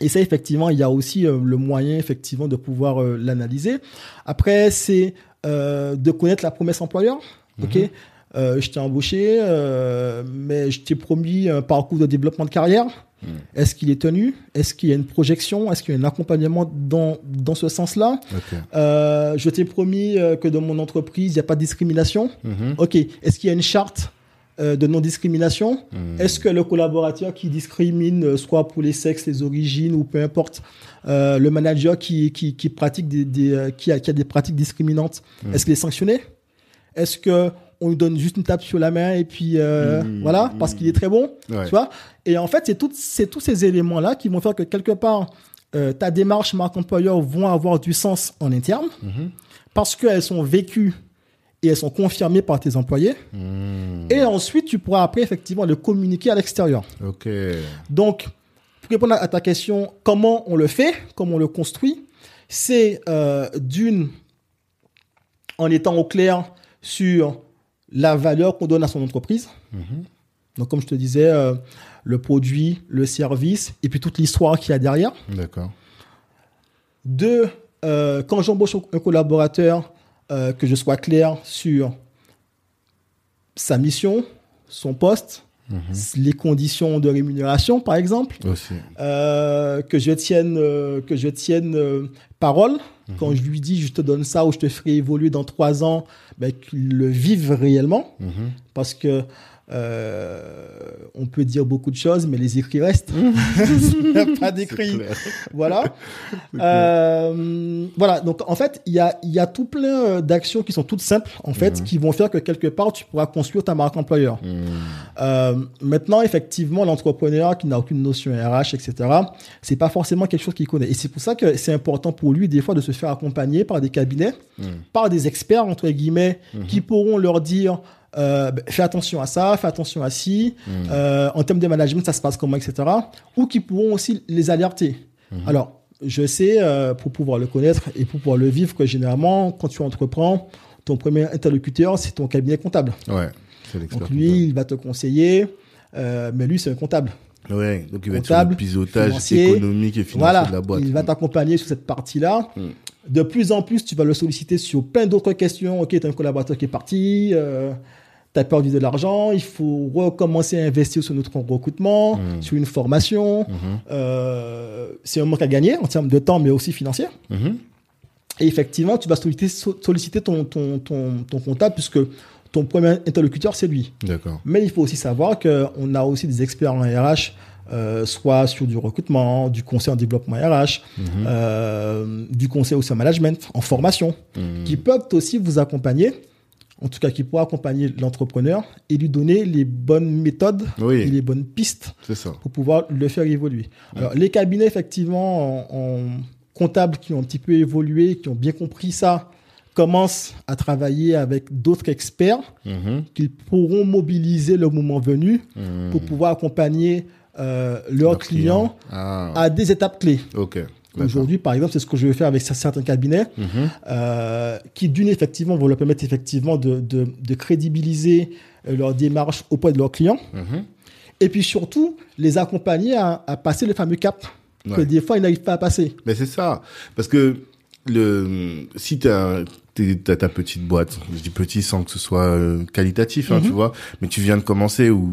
Et ça, effectivement, il y a aussi euh, le moyen, effectivement, de pouvoir euh, l'analyser. Après, c'est euh, de connaître la promesse employeur. OK Euh, Je t'ai embauché, mais je t'ai promis un parcours de développement de carrière. Est-ce qu'il est tenu? Est-ce qu'il y a une projection? Est-ce qu'il y a un accompagnement dans, dans ce sens-là? Euh, Je t'ai promis euh, que dans mon entreprise, il n'y a pas de discrimination. Mhm. OK. Est-ce qu'il y a une charte euh, de non-discrimination? Mhm. Est-ce que le collaborateur qui discrimine, soit pour les sexes, les origines ou peu importe, euh, le manager qui, qui, qui pratique des, des, qui, a, qui a des pratiques discriminantes, est-ce qu'il est sanctionné? Est-ce que on lui donne juste une tape sur la main et puis euh, Mhm. voilà parce qu'il est très bon, Ouais. tu vois Et en fait, c'est tout- c'est tous ces éléments là qui vont faire que quelque part euh, ta démarche marque employeur vont avoir du sens en interne Mhm. parce qu'elles sont vécues et elles sont confirmées par tes employés. Mhm. Et ensuite, tu pourras après effectivement le communiquer à l'extérieur. Ok. Donc, pour répondre à ta question, comment on le fait, comment on le construit, c'est euh, d'une, en étant au clair sur la valeur qu'on donne à son entreprise. Donc, comme je te disais, euh, le produit, le service, et puis toute l'histoire qu'il y a derrière. D'accord. Deux, euh, quand j'embauche un collaborateur, euh, que je sois clair sur sa mission, son poste, les conditions de rémunération, par exemple, Aussi. que je tienne, que je tienne euh, quand je lui dis je te donne ça ou je te ferai évoluer dans trois ans, ben, qu'il le vive réellement. Mhm. Parce que euh, on peut dire beaucoup de choses, mais les écrits restent. *laughs* Il n'y a pas d'écrits. Voilà. Euh, voilà. Donc, en fait, il y a, il y a tout plein euh, d'actions qui sont toutes simples, en fait, qui vont faire que quelque part, tu pourras construire ta marque employeur. Euh, maintenant, effectivement, l'entrepreneur qui n'a aucune notion RH, etc., c'est pas forcément quelque chose qu'il connaît. Et c'est pour ça que c'est important pour lui, des fois, de se faire accompagner par des cabinets, par des experts, entre guillemets, qui pourront leur dire, euh, ben, fais attention à ça, fais attention à ci, euh, en termes de management, ça se passe comment, etc. Ou qui pourront aussi les alerter. Alors, je sais, euh, pour pouvoir le connaître et pour pouvoir le vivre, que généralement, quand tu entreprends, ton premier interlocuteur, c'est ton cabinet comptable. Ouais, c'est l'expert. Donc lui, il va te conseiller, euh, mais lui, c'est un comptable. comptable. Ouais, donc il va être sur comptable, le pilotage économique et financier Voilà, de la boîte. il va t'accompagner sur cette partie-là. De plus en plus, tu vas le solliciter sur plein d'autres questions. Ok, tu as un collaborateur qui est parti, euh, tu as perdu de l'argent, il faut recommencer à investir sur notre recrutement, Mm. sur une formation. Mhm. Euh, c'est un manque à gagner en termes de temps, mais aussi financier. Mhm. Et effectivement, tu vas solliciter, so- solliciter ton, ton, ton, ton comptable puisque ton premier interlocuteur, c'est lui. D'accord. Mais il faut aussi savoir qu'on a aussi des experts en RH, euh, soit sur du recrutement, du conseil en développement RH, euh, du conseil aussi en management, en formation, qui peuvent aussi vous accompagner, en tout cas qui pourront accompagner l'entrepreneur et lui donner les bonnes méthodes et les bonnes pistes ça. pour pouvoir le faire évoluer. Alors, les cabinets, effectivement, en, en comptables qui ont un petit peu évolué, qui ont bien compris ça, commencent à travailler avec d'autres experts Mhm. qu'ils pourront mobiliser le moment venu Mhm. pour pouvoir accompagner euh, leurs clients Ah, à des étapes clés. Aujourd'hui, par exemple, c'est ce que je vais faire avec certains cabinets Mhm. euh, qui, d'une, effectivement, vont leur permettre effectivement de, de, de crédibiliser euh, leur démarche auprès de leurs clients Mhm. et puis surtout les accompagner à, à passer le fameux cap que des fois ils n'arrivent pas à passer. Mais c'est ça. Parce que le, si t'es- t'as ta petite boîte, je dis petit sans que ce soit euh, qualitatif, hein, Mhm. tu vois, mais tu viens de commencer ou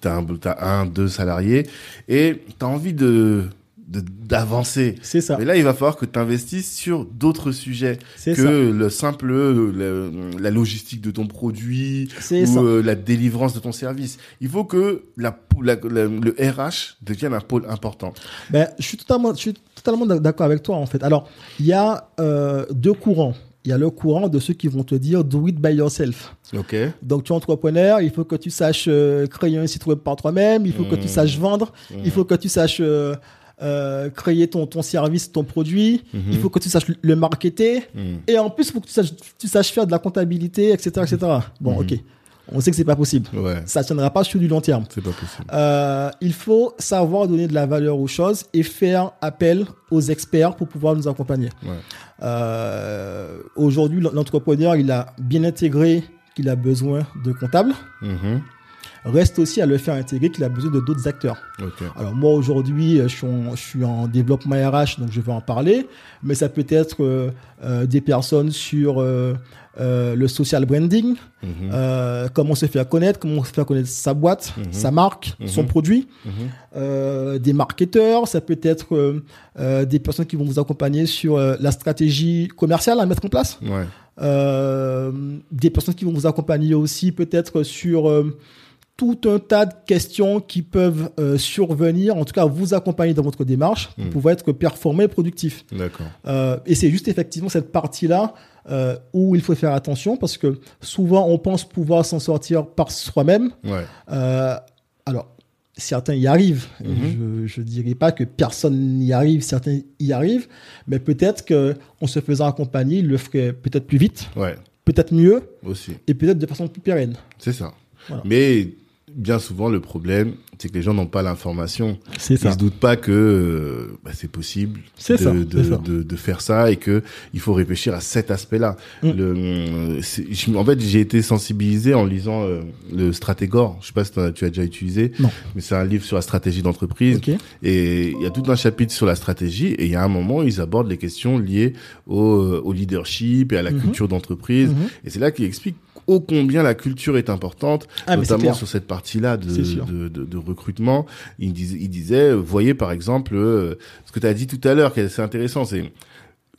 t'as un, t'as un, deux salariés et t'as envie de, d'avancer. C'est ça. Mais là, il va falloir que tu investisses sur d'autres sujets que ça. le simple, le- la logistique de ton produit ou euh, la délivrance de ton service. Il faut que la, la- la- le RH devienne un pôle important. Ben, je suis totalement, je suis totalement d'accord avec toi en fait. Alors, il y a euh, deux courants. Il y a le courant de ceux qui vont te dire do it by yourself. Ok. Donc, tu es entrepreneur, il faut que tu saches euh, créer un site web par toi-même, il faut que tu Mmh. saches vendre, Mmh. il faut que tu saches euh, créer ton, ton service, ton produit, Mhm. il faut que tu saches le marketer, Mm. et en plus, il faut que tu saches, tu saches faire de la comptabilité, etc. etc. Bon, Mhm. ok. On sait que c'est pas possible. Ouais. Ça ne tiendra pas sur du long terme. C'est pas possible. Euh, il faut savoir donner de la valeur aux choses et faire appel aux experts pour pouvoir nous accompagner. Ouais. Euh, Aujourd'hui, l'entrepreneur, il a bien intégré qu'il a besoin de comptables. Mhm. Reste aussi à le faire intégrer qu'il a besoin de d'autres acteurs. Alors moi aujourd'hui, je, suis en- je suis en développement RH, donc je vais en parler, mais ça peut être euh, euh, des personnes sur euh, euh, le social branding, Mhm. euh, comment se faire connaître, comment se faire connaître sa boîte, Mhm. sa marque, son Mhm. produit, Mhm. euh, des marketeurs, ça peut être euh, euh, des personnes qui vont vous accompagner sur euh, la stratégie commerciale à mettre en place, Ouais. euh, des personnes qui vont vous accompagner aussi peut-être sur euh, tout un tas de questions qui peuvent euh, survenir, en tout cas vous accompagner dans votre démarche pour Mhm. pouvoir être performant et productif. D'accord. Euh, et c'est juste effectivement cette partie-là euh, où il faut faire attention parce que souvent on pense pouvoir s'en sortir par soi-même. Ouais. Alors, certains y arrivent. Mhm. Je ne dirais pas que personne n'y arrive, certains y arrivent, mais peut-être que en se faisant accompagner, ils le feraient peut-être plus vite, Ouais. peut-être mieux Aussi. et peut-être de façon plus pérenne. C'est ça. Voilà. Mais bien souvent, le problème, c'est que les gens n'ont pas l'information. C'est Ils se doutent pas que euh, bah, c'est possible de, ça, de, ça. de, de faire ça et que il faut réfléchir à cet aspect-là. Mm. Euh, en fait, j'ai été sensibilisé en lisant euh, le Stratégor. Je sais pas si as- tu as déjà utilisé, Non. mais c'est un livre sur la stratégie d'entreprise. Ok. Et il y a tout un chapitre sur la stratégie et il y a un moment où ils abordent les questions liées au, au leadership et à la Mhm. culture d'entreprise. Mhm. Et c'est là qu'il explique ô combien la culture est importante, Ah, c'est notamment sur cette partie-là de, C'est de, de, de recrutement. Il disait, il disait, euh, voyez par exemple, euh, ce que tu as dit tout à l'heure, qui est assez intéressant, c'est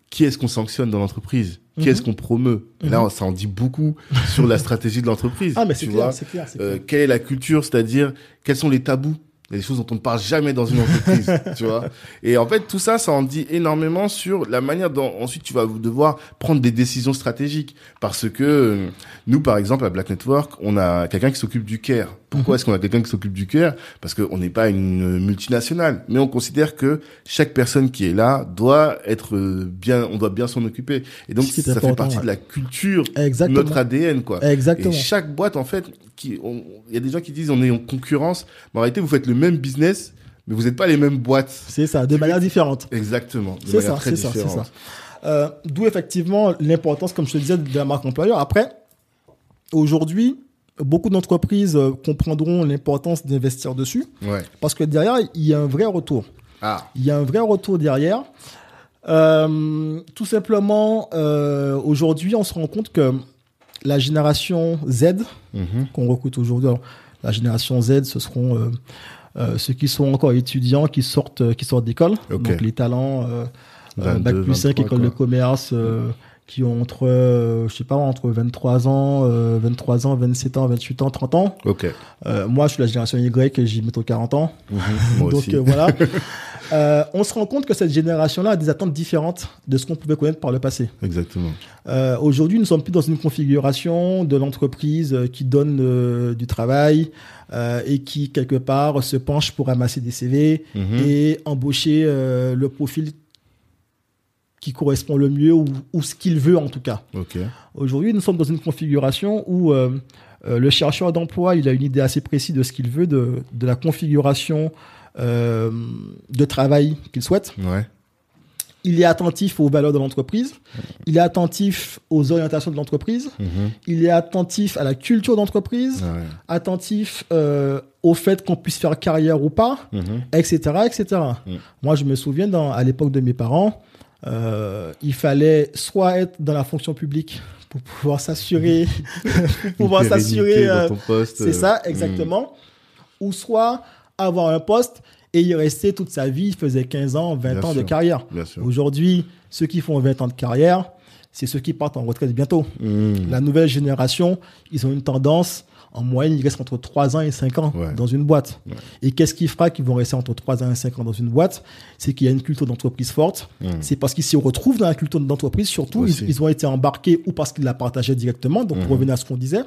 qui est-ce qu'on sanctionne dans l'entreprise? Qui est-ce qu'on promeut? Et Là, ça en dit beaucoup sur la stratégie de l'entreprise. *laughs* Ah, mais c'est clair, c'est clair, c'est Euh, clair. quelle est la culture, c'est-à-dire quels sont les tabous? Il y a des choses dont on ne parle jamais dans une entreprise, *laughs* tu vois. Et en fait, tout ça, ça en dit énormément sur la manière dont ensuite tu vas devoir prendre des décisions stratégiques. Parce que euh, nous, par exemple, à Black Network, on a quelqu'un qui s'occupe du care. Pourquoi est-ce qu'on a quelqu'un qui s'occupe du care? Parce qu'on n'est pas une multinationale, mais on considère que chaque personne qui est là doit être euh, bien, on doit bien s'en occuper. Et donc, ça fait partie ouais. de la culture, Exactement. notre ADN, quoi. Exactement. Et chaque boîte, en fait, qui, il y a des gens qui disent on est en concurrence, mais en réalité, vous faites le même business, mais vous n'êtes pas les mêmes boîtes. C'est ça, de manière différente. Exactement. C'est ça, c'est ça, c'est ça. Euh, D'où effectivement l'importance, comme je te disais, de la marque employeur. Après, aujourd'hui, beaucoup d'entreprises euh, comprendront l'importance d'investir dessus Ouais. parce que derrière, il y a un vrai retour. Ah. Il y a un vrai retour derrière. Euh, tout simplement, euh, aujourd'hui, on se rend compte que la génération Z, Mhm. qu'on recrute aujourd'hui, la génération Z, ce seront euh, euh, ceux qui sont encore étudiants, qui sortent, euh, qui sortent d'école, donc les talents, euh, 22, bac plus 5, 23, école de commerce, qui ont entre, euh, je sais pas, entre 23 ans, euh, 23 ans, 27 ans, 28 ans, 30 ans. Ok. Euh, moi, je suis la génération Y, j'ai bientôt 40 ans. Mhm. *laughs* Moi Donc aussi. euh, voilà. Euh, on se rend compte que cette génération-là a des attentes différentes de ce qu'on pouvait connaître par le passé. Exactement. Aujourd'hui, nous sommes plus dans une configuration de l'entreprise qui donne du travail et qui, quelque part, se penche pour ramasser des CV Mhm. et embaucher le profil qui correspond le mieux ou, ou ce qu'il veut en tout cas. Aujourd'hui, nous sommes dans une configuration où euh, euh, le chercheur d'emploi, il a une idée assez précise de ce qu'il veut, de, de la configuration euh, de travail qu'il souhaite. Ouais. Il est attentif aux valeurs de l'entreprise. Il est attentif aux orientations de l'entreprise. Mhm. Il est attentif à la culture d'entreprise. Ouais. Attentif au fait qu'on puisse faire carrière ou pas, etc., etc. Mm. Moi, je me souviens, dans, à l'époque de mes parents, euh, il fallait soit être dans la fonction publique pour pouvoir s'assurer, *laughs* pour pouvoir s'assurer, euh, c'est euh, ça, mhm. exactement, ou soit avoir un poste et y rester toute sa vie, il faisait 15 ans, 20 Bien ans de carrière. Aujourd'hui, ceux qui font 20 ans de carrière, c'est ceux qui partent en retraite bientôt. Mhm. La nouvelle génération, ils ont une tendance, en moyenne, ils restent entre 3 ans et 5 ans Ouais. dans une boîte. Ouais. Et qu'est-ce qui fera qu'ils vont rester entre 3 ans et 5 ans dans une boîte? C'est qu'il y a une culture d'entreprise forte. C'est parce qu'ils s'y retrouvent dans la culture d'entreprise, surtout, ils, ils ont été embarqués ou parce qu'ils la partageaient directement, donc pour Mhm. revenir à ce qu'on disait.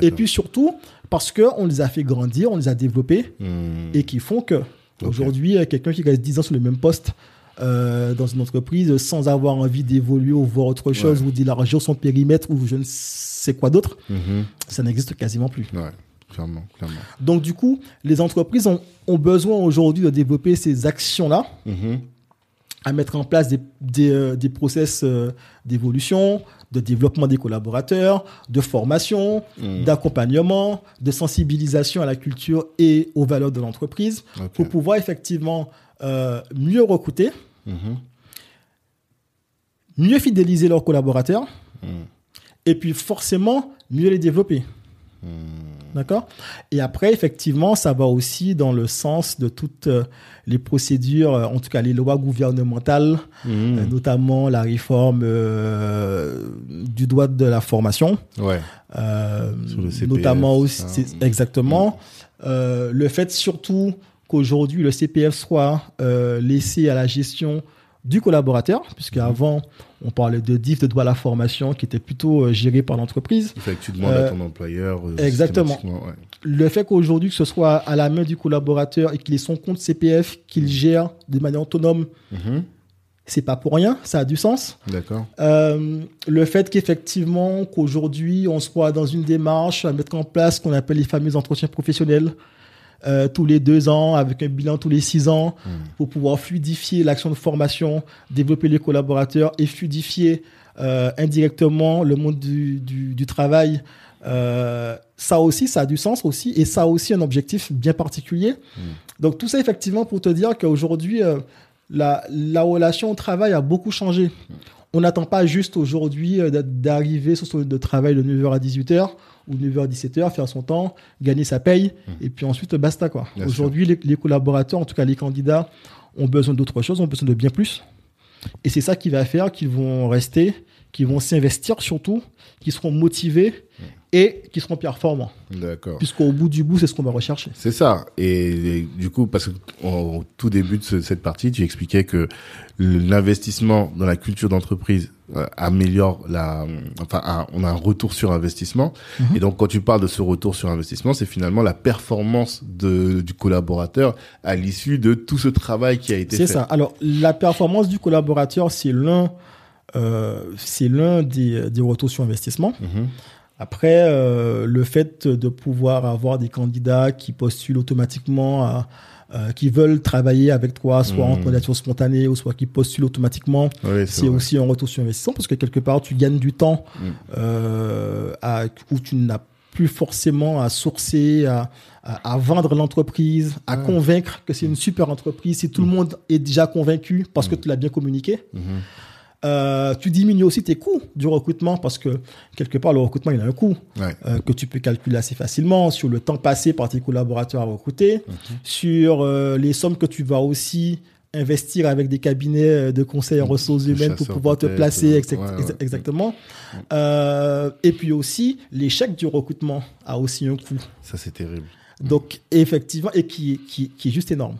Et puis surtout, parce qu'on les a fait grandir, on les a développés, Mhm. et qui font que aujourd'hui, quelqu'un qui reste 10 ans sur le même poste euh, dans une entreprise sans avoir envie d'évoluer ou voir autre chose Ouais. ou d'élargir son périmètre ou je ne sais quoi d'autre, Mhm. ça n'existe quasiment plus. Ouais. Clairement, clairement. Donc du coup, les entreprises ont, ont besoin aujourd'hui de développer ces actions-là, Mhm. à mettre en place des, des, euh, des process euh, d'évolution, de développement des collaborateurs, de formation, Mhm. d'accompagnement, de sensibilisation à la culture et aux valeurs de l'entreprise pour pouvoir effectivement euh, mieux recruter, Mhm. mieux fidéliser leurs collaborateurs Mhm. et puis forcément mieux les développer. Mhm. D'accord? Et après, effectivement, ça va aussi dans le sens de toutes euh, les procédures, euh, en tout cas les lois gouvernementales, notamment la réforme euh, du droit de la formation. Ouais. Euh, Sur le CPF, notamment aussi, c'est- exactement. Euh, le fait surtout qu'aujourd'hui le CPF soit euh, laissé à la gestion du collaborateur, puisque Mhm. avant on parlait de DIF, de droit à la formation, qui était plutôt euh, géré par l'entreprise. Il fait que tu demandes Euh, à ton employeur. euh, exactement. ouais. Le fait qu'aujourd'hui que ce soit à la main du collaborateur et qu'il ait son compte CPF, qu'il gère de manière autonome, Mhm. c'est pas pour rien, ça a du sens. D'accord. Euh, le fait qu'effectivement, qu'aujourd'hui, on soit dans une démarche à mettre en place ce qu'on appelle les fameux entretiens professionnels euh, tous les deux ans, avec un bilan tous les six ans, Mhm. pour pouvoir fluidifier l'action de formation, développer les collaborateurs et fluidifier euh, indirectement le monde du, du, du travail. Euh, ça aussi, ça a du sens aussi, et ça a aussi un objectif bien particulier. Donc tout ça, effectivement, pour te dire qu'aujourd'hui, la, la relation au travail a beaucoup changé. On n'attend pas juste aujourd'hui euh, d'a- d'arriver sur son lieu de travail de 9h à 18h ou 9h à 17h, faire son temps, gagner sa paye, et puis ensuite basta. quoi. Aujourd'hui, les, les collaborateurs, en tout cas les candidats, ont besoin d'autre chose, ont besoin de bien plus. Et c'est ça qui va faire qu'ils vont rester, qu'ils vont s'investir surtout, qu'ils seront motivés et qui seront performants. D'accord. Puisqu'au bout du bout, c'est ce qu'on va rechercher. C'est ça. Et, et du coup, parce qu'au tout début de ce- cette partie, tu expliquais que l'investissement dans la culture d'entreprise euh, améliore la, enfin, un- on a un retour sur investissement. Mhm. Et donc, quand tu parles de ce retour sur investissement, c'est finalement la performance de, du collaborateur à l'issue de tout ce travail qui a été fait. C'est ça. Alors, la performance du collaborateur, c'est l'un, euh, c'est l'un des, des retours sur investissement. Mhm. Après, euh, le fait de pouvoir avoir des candidats qui postulent automatiquement, à, euh, qui veulent travailler avec toi, soit en Mhm. candidature spontanée ou soit qui postulent automatiquement, Oui, c'est aussi un retour sur investissement parce que quelque part, tu gagnes du temps Mhm. euh, à, où tu n'as plus forcément à sourcer, à, à, à vendre l'entreprise, à Ouais. convaincre que c'est une super entreprise. Si tout le monde est déjà convaincu parce que tu l'as bien communiqué. Euh, tu diminues aussi tes coûts du recrutement parce que quelque part, le recrutement, il a un coût Ouais. euh, que tu peux calculer assez facilement sur le temps passé par tes collaborateurs à recruter, Mhm. sur euh, les sommes que tu vas aussi investir avec des cabinets de conseil en ressources Des humaines pour pouvoir te placer, ouais, ouais. exactement. Euh, et puis aussi, l'échec du recrutement a aussi un coût. Ça, c'est terrible. Donc, effectivement, et qui, qui, qui est juste énorme.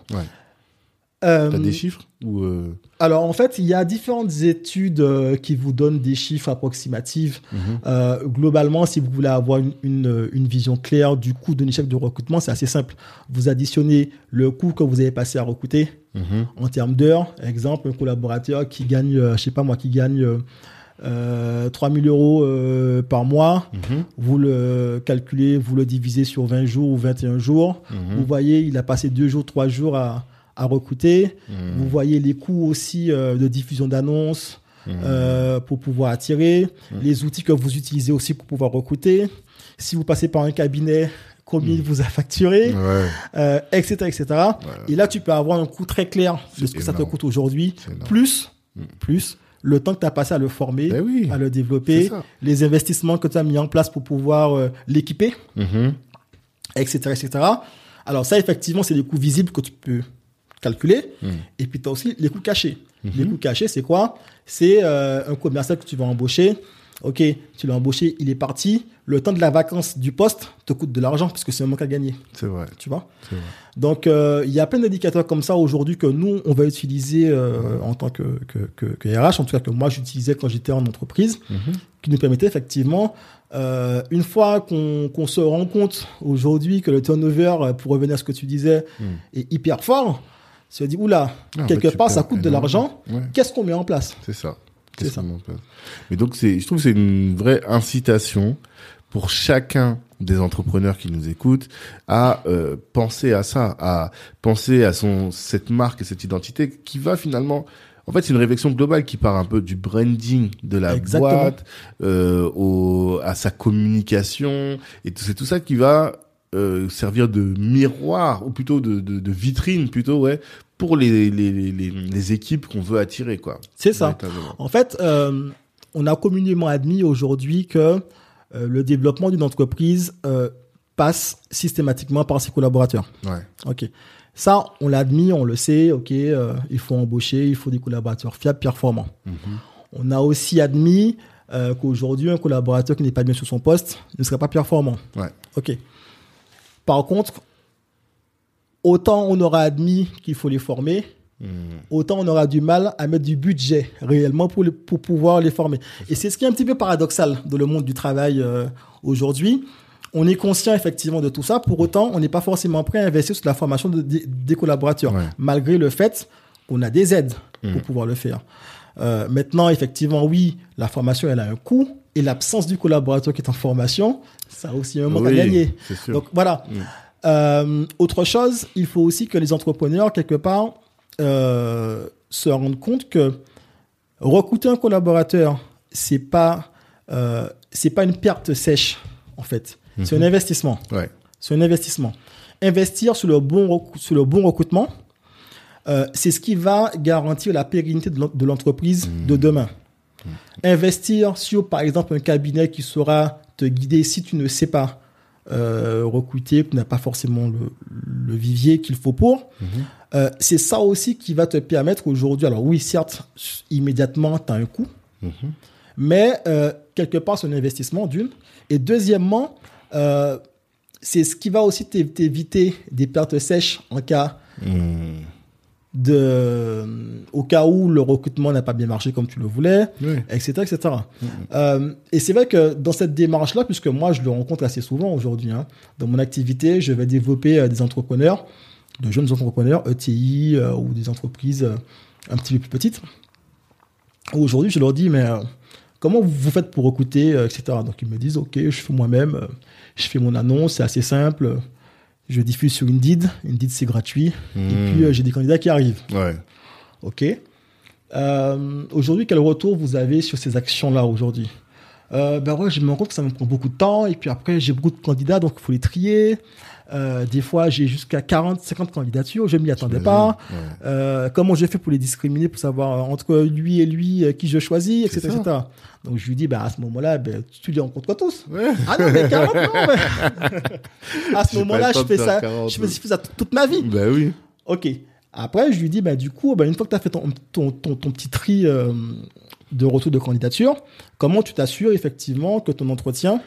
Euh, T'as des chiffres ou euh, alors en fait, il y a différentes études euh, qui vous donnent des chiffres approximatifs. mhm. Globalement, si vous voulez avoir une, une, une vision claire du coût d'un échec de recrutement, c'est assez simple. Vous additionnez le coût que vous avez passé à recruter Mhm. en termes d'heures. Exemple, un collaborateur qui gagne, je sais pas moi, qui gagne euh, euh, 3000 euros euh, par mois. Mhm. Vous le calculez, vous le divisez sur 20 jours ou 21 jours. Vous voyez, il a passé deux jours, trois jours à, à recruter. Mhm. Vous voyez les coûts aussi euh, de diffusion d'annonces Mhm. euh, pour pouvoir attirer, Mhm. les outils que vous utilisez aussi pour pouvoir recruter. Si vous passez par un cabinet, combien il vous a facturé, Ouais. euh, etc., etc. Voilà. Et là, tu peux avoir un coût très clair de ce que ça te coûte aujourd'hui, plus, plus le temps que tu as passé à le former, Ben oui. à le développer, les investissements que tu as mis en place pour pouvoir l'équiper, etc., etc. Alors ça, effectivement, c'est des coûts visibles que tu peux calculer. Mhm. Et puis, tu as aussi les coûts cachés. Mhm. Les coûts cachés, c'est quoi? C'est euh, un commercial que tu vas embaucher. Ok, tu l'as embauché, il est parti. Le temps de la vacance du poste te coûte de l'argent parce que c'est un manque à gagner. C'est vrai. Tu vois? Vrai. Donc, euh, il y a plein d'indicateurs comme ça aujourd'hui que nous, on va utiliser euh, en tant que, que, que, que RH, en tout cas que moi, j'utilisais quand j'étais en entreprise, qui nous permettait effectivement, euh, une fois qu'on se rend compte aujourd'hui que le turnover, pour revenir à ce que tu disais, est hyper fort, se dit, oula, Ah, quelque bah, part, ça coûte de l'argent. Ouais. Qu'est-ce qu'on met en place? C'est ça. C'est ça. Mais donc, c'est, je trouve que c'est une vraie incitation pour chacun des entrepreneurs qui nous écoutent à euh, penser à ça, à penser à son cette marque et cette identité qui va finalement. En fait, c'est une réflexion globale qui part un peu du branding de la Exactement. boîte, euh, au, à sa communication, et c'est tout ça qui va euh, servir de miroir ou plutôt de, de, de vitrine plutôt ouais pour les les, les, les, équipes qu'on veut attirer quoi. C'est ça. En fait, euh, on a communément admis aujourd'hui que euh, le développement d'une entreprise passe systématiquement par ses collaborateurs. Ouais. Ok. Ça, on l'a admis, on le sait. Ok, il faut embaucher, il faut des collaborateurs fiables, performants. Mhm. On a aussi admis qu'aujourd'hui, un collaborateur qui n'est pas bien sur son poste ne serait pas performant. Ouais. Ok. Par contre, autant on aura admis qu'il faut les former, Mhm. autant on aura du mal à mettre du budget réellement pour, les- pour pouvoir les former. Et c'est ce qui est un petit peu paradoxal dans le monde du travail euh, aujourd'hui. On est conscient effectivement de tout ça, pour autant on n'est pas forcément prêt à investir sur la formation de- des- des collaborateurs, Ouais. malgré le fait qu'on a des aides pour pouvoir le faire. Euh, maintenant, effectivement, oui, la formation, elle a un coût, et l'absence du collaborateur qui est en formation, ça a aussi un manque à Oui, gagner. C'est sûr. Donc voilà. Mm. Euh, autre chose, il faut aussi que les entrepreneurs, quelque part, euh, se rendent compte que recruter un collaborateur, c'est pas, euh, c'est pas une perte sèche, en fait. C'est un investissement. ouais. C'est un investissement. Investir sur le bon, sur le bon recrutement, c'est ce qui va garantir la pérennité de l'en- de l'entreprise de demain. Investir sur, par exemple, un cabinet qui saura te guider si tu ne sais pas euh, recruter, tu n'as pas forcément le, le vivier qu'il faut pour. Mhm. Euh, c'est ça aussi qui va te permettre aujourd'hui. Alors oui, certes, immédiatement, tu as un coût, mais euh, quelque part, c'est un investissement d'une. Et deuxièmement, c'est ce qui va aussi t'é- t'éviter des pertes sèches en cas Hmm. De, au cas où le recrutement n'a pas bien marché comme tu le voulais, Oui. etc., etc. Euh, et c'est vrai que dans cette démarche-là, puisque moi je le rencontre assez souvent aujourd'hui, hein, dans mon activité, je vais développer euh, des entrepreneurs, de jeunes entrepreneurs, ETI euh, ou des entreprises euh, un petit peu plus petites. Aujourd'hui, je leur dis, mais euh, comment vous faites pour recruter, euh, etc. Donc ils me disent, ok, je fais moi-même, euh, je fais mon annonce, c'est assez simple. Je diffuse sur Indeed. Indeed, c'est gratuit. Et Hmm. puis, euh, j'ai des candidats qui arrivent. Ouais. OK. Euh, aujourd'hui, quel retour vous avez sur ces actions-là aujourd'hui euh, Ben ouais, je me rends compte que ça me prend beaucoup de temps. Et puis après, j'ai beaucoup de candidats, donc il faut les trier. Euh, des fois, j'ai jusqu'à 40, 50 candidatures. Je m'y attendais pas. Ouais. Euh, comment j'ai fait pour les discriminer, pour savoir euh, entre lui et lui qui je choisis, etc. Donc je lui dis, bah, à ce moment-là, ben, tu les rencontres tous. Ouais. Ah non, mais 40, non. mais- *laughs* à ce moment-là, je fais ça, 40. je fais, je fais ça toute ma vie. Bah oui. Ok. Après, je lui dis, bah, du coup, bah, une fois que tu as fait ton, ton, ton, ton petit tri euh, de retour de candidature, comment tu t'assures effectivement que ton entretien,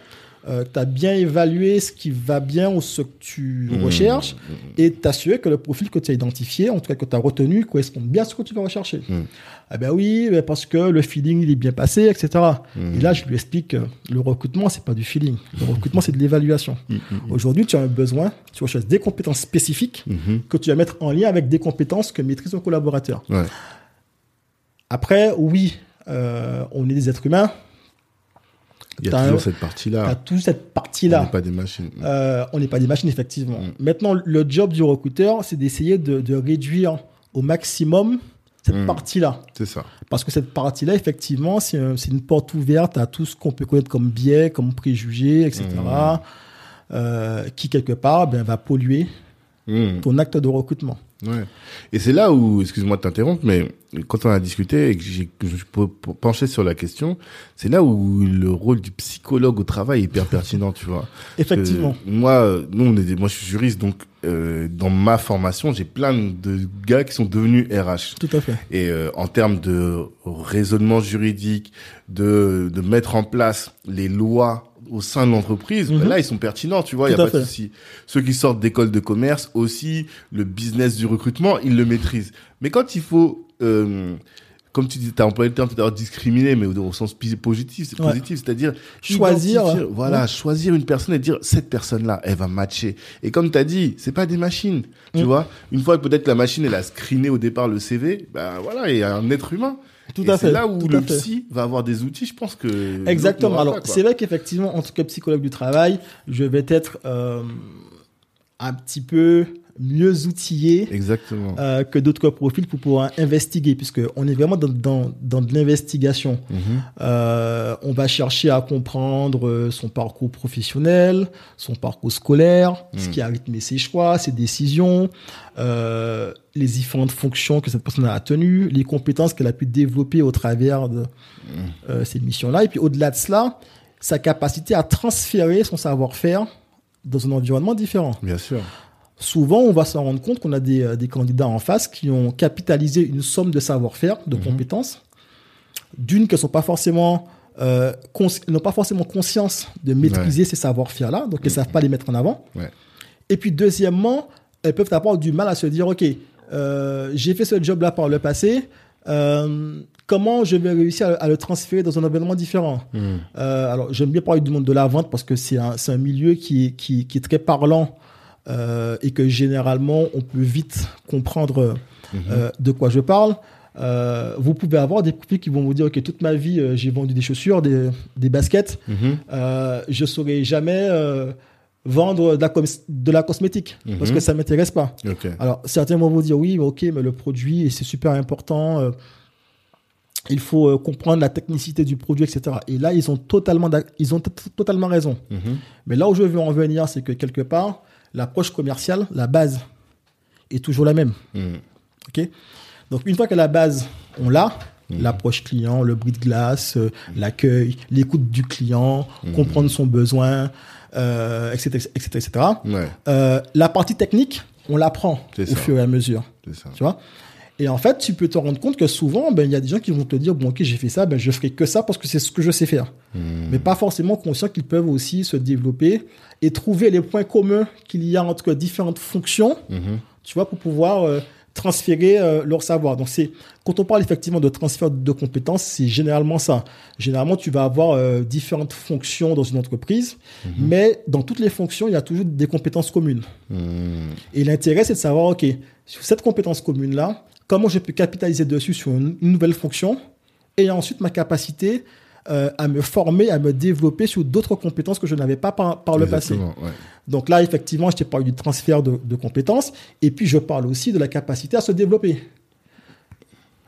euh, tu as bien évalué ce qui va bien ou ce que tu Mmh. recherches et t'assurer que le profil que tu as identifié, en tout cas que tu as retenu, correspond bien à ce que tu vas rechercher. Mmh. Ah ben oui, parce que le feeling il est bien passé, etc. Mmh. Et là, je lui explique que le recrutement, c'est pas du feeling. Le recrutement, c'est de l'évaluation. Mmh, mmh, Aujourd'hui, tu as un besoin, tu recherches des compétences spécifiques que tu vas mettre en lien avec des compétences que maîtrise ton collaborateur. Ouais. Après, oui, euh, on est des êtres humains. Il y a toujours un- cette partie-là. On n'est pas des machines. Euh, on n'est pas des machines, effectivement. Mm. Maintenant, le job du recruteur, c'est d'essayer de, de réduire au maximum cette Mm. partie-là. C'est ça. Parce que cette partie-là, effectivement, c'est un- c'est une porte ouverte à tout ce qu'on peut connaître comme biais, comme préjugés, etc., Mm. euh, qui, quelque part, ben, va polluer ton acte de recrutement. Ouais. Et c'est là où, excuse-moi de t'interrompre, mais quand on a discuté et que je me suis pe- pe- penché sur la question, c'est là où le rôle du psychologue au travail est hyper pertinent, tu vois. *laughs* Effectivement. Euh, moi, nous, on est des, moi, je suis juriste, donc euh, dans ma formation, j'ai plein de gars qui sont devenus RH. Tout à fait. Et euh, en termes de raisonnement juridique, de, de mettre en place les lois au sein de l'entreprise, Mhm. ben là, ils sont pertinents, tu vois, il n'y a pas de souci. Ceux qui sortent d'école de commerce aussi, le business du recrutement, ils le maîtrisent. Mais quand il faut, euh, comme tu dis, tu as employé le terme tout à l'heure, discriminer, mais au, sens positif, c'est Ouais. positif, c'est-à-dire Choisir, voilà, Ouais. choisir une personne et dire cette personne-là, elle va matcher. Et comme tu as dit, c'est pas des machines, tu Mm. vois. Une fois que peut-être la machine elle a screené au départ le CV, ben voilà, il y a un être humain. Tout Et à c'est fait. là où tout le psy va avoir des outils, je pense que Exactement. Alors, c'est vrai qu'effectivement, en tant que psychologue du travail, je vais être euh, un petit peu mieux outillé Exactement. euh, que d'autres profils pour pouvoir investiguer, puisque on est vraiment dans, dans, dans de l'investigation. Mhm. Euh, on va chercher à comprendre euh, son parcours professionnel, son parcours scolaire, ce Mm. qui a rythmé ses choix, ses décisions, euh, les différentes fonctions que cette personne a tenues, les compétences qu'elle a pu développer au travers de euh, ces missions-là. Et puis au-delà de cela, sa capacité à transférer son savoir-faire dans un environnement différent. Bien sûr. Souvent, on va s'en rendre compte qu'on a des, euh, des candidats en face qui ont capitalisé une somme de savoir-faire, de Mhm. compétences, d'une qui sont pas forcément euh, n'ont pas forcément conscience de maîtriser ces savoir-faire là, donc elles savent pas les mettre en avant. Ouais. Et puis deuxièmement, elles peuvent avoir du mal à se dire ok, euh, j'ai fait ce job là par le passé. euh, comment je vais réussir à, à le transférer dans un environnement différent? Mhm. alors, j'aime bien parler du monde de la vente parce que c'est un, un milieu qui, qui, qui est très parlant euh, et que généralement, on peut vite comprendre Mhm. euh, de quoi je parle. Euh, vous pouvez avoir des profils qui vont vous dire, OK, toute ma vie, j'ai vendu des chaussures, des, des baskets. Mhm. Euh, je ne saurais jamais vendre de la, cos- de la cosmétique parce Mhm. que ça ne m'intéresse pas. Alors, certains vont vous dire oui, mais ok, mais le produit, c'est super important. il faut euh, comprendre la technicité du produit, etc. Et là, ils ont totalement, ils ont totalement raison. Mhm. Mais là où je veux en venir, c'est que quelque part, l'approche commerciale, la base, est toujours la même. Ok Donc, une fois que la base, on l'a, Mhm. l'approche client, le bruit de glace, euh, l'accueil, l'écoute du client, comprendre son besoin, euh, etc., etc., etc., Ouais. euh, la partie technique, on l'apprend au ça. fur et à mesure. Ça. Tu vois? Et en fait, tu peux te rendre compte que souvent, ben, il y a des gens qui vont te dire, bon, ok, j'ai fait ça, ben, je ferai que ça parce que c'est ce que je sais faire. Hmm. Mais pas forcément conscients qu'ils peuvent aussi se développer et trouver les points communs qu'il y a entre différentes fonctions, Mhm. tu vois, pour pouvoir euh, transférer euh, leur savoir. Donc c'est quand on parle effectivement de transfert de compétences, c'est généralement ça. Généralement, tu vas avoir euh, différentes fonctions dans une entreprise, mais dans toutes les fonctions, il y a toujours des compétences communes. Hmm. Et l'intérêt, c'est de savoir, OK, sur cette compétence commune-là, comment je peux capitaliser dessus sur une, une nouvelle fonction et ensuite ma capacité euh, à me former, à me développer sur d'autres compétences que je n'avais pas par, par le passé. Ouais. Donc là, effectivement, je t'ai parlé du transfert de, de compétences et puis je parle aussi de la capacité à se développer.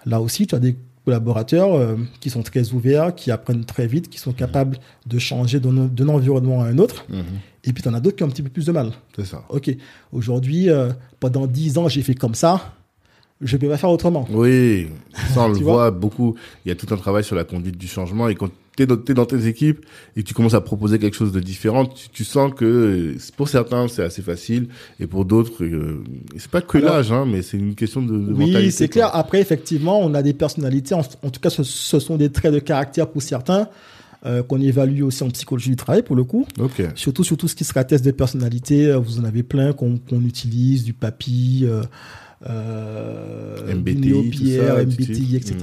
Là aussi, tu as des collaborateurs euh, qui sont très ouverts, qui apprennent très vite, qui sont capables de changer d'un d'un environnement à un autre. Mhm. Et puis, tu en as d'autres qui ont un petit peu plus de mal. C'est ça. Ok, aujourd'hui, euh, pendant 10 ans, j'ai fait comme ça. Je ne peux pas faire autrement. Oui, ça on *laughs* le voit beaucoup. Il y a tout un travail sur la conduite du changement et quand tu es dans, t'es dans tes équipes et que tu commences à proposer quelque chose de différent, tu, tu sens que pour certains c'est assez facile et pour d'autres euh, c'est pas que l'âge hein, mais c'est une question de, de mentalité. Oui, c'est clair. Après, effectivement, on a des personnalités. En, en tout cas, ce, ce sont des traits de caractère pour certains euh, qu'on évalue aussi en psychologie du travail, pour le coup. Ok. Surtout sur tout ce qui sera test de personnalité. euh, Vous en avez plein qu'on utilise, du papy, euh, euh, MBTI, etc.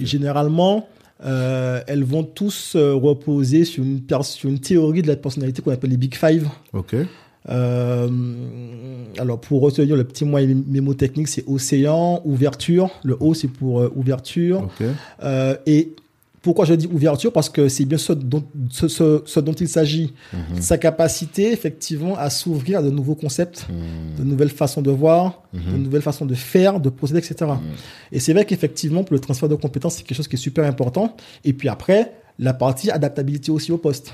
Et généralement, euh, elles vont tous euh, reposer sur une, pers- sur une théorie de la personnalité qu'on appelle les Big Five. Ok. Euh, alors, pour retenir le petit moyen mémotechnique, c'est océan, ouverture. Le O, c'est pour ouverture. Ok. Euh, et pourquoi je dis ouverture Parce que c'est bien ce dont, ce, ce- ce dont il s'agit. Mhm. Sa capacité, effectivement, à s'ouvrir à de nouveaux concepts, Mhm. de nouvelles façons de voir, de Mhm. nouvelles façons de faire, de procéder, etc. Et c'est vrai qu'effectivement, pour le transfert de compétences, c'est quelque chose qui est super important. Et puis après, la partie adaptabilité aussi au poste.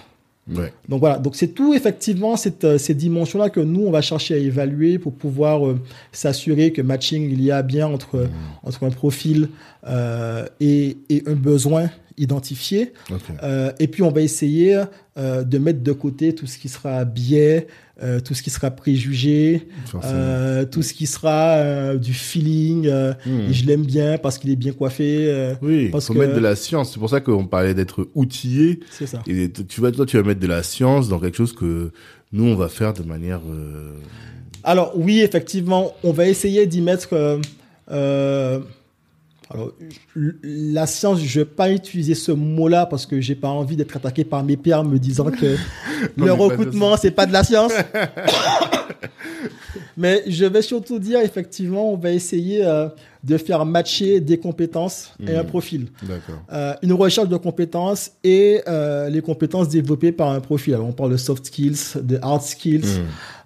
Ouais. Donc voilà, donc c'est tout effectivement cette, euh, ces dimensions-là que nous, on va chercher à évaluer pour pouvoir euh, s'assurer que matching il y a bien entre, Mmh. entre un profil euh, et, et un besoin identifié. Euh, et puis on va essayer euh, de mettre de côté tout ce qui sera biais, euh, tout ce qui sera préjugé, tout ce qui sera du feeling. et je l'aime bien parce qu'il est bien coiffé. Oui, parce faut que- mettre de la science. C'est pour ça qu'on parlait d'être outillé. c'est ça. Et tu vas, toi, tu vas mettre de la science dans quelque chose que nous, on va faire de manière. Alors oui, effectivement, on va essayer d'y mettre. euh, alors, la science, je vais pas utiliser ce mot-là parce que j'ai pas envie d'être attaqué par mes pairs me disant que *laughs* On le recrutement c'est pas de la science. *laughs* Mais je vais surtout dire effectivement, on va essayer euh, de faire matcher des compétences et un Mhm. profil. Euh, une recherche de compétences et euh, les compétences développées par un profil. Alors, on parle de soft skills, de hard skills,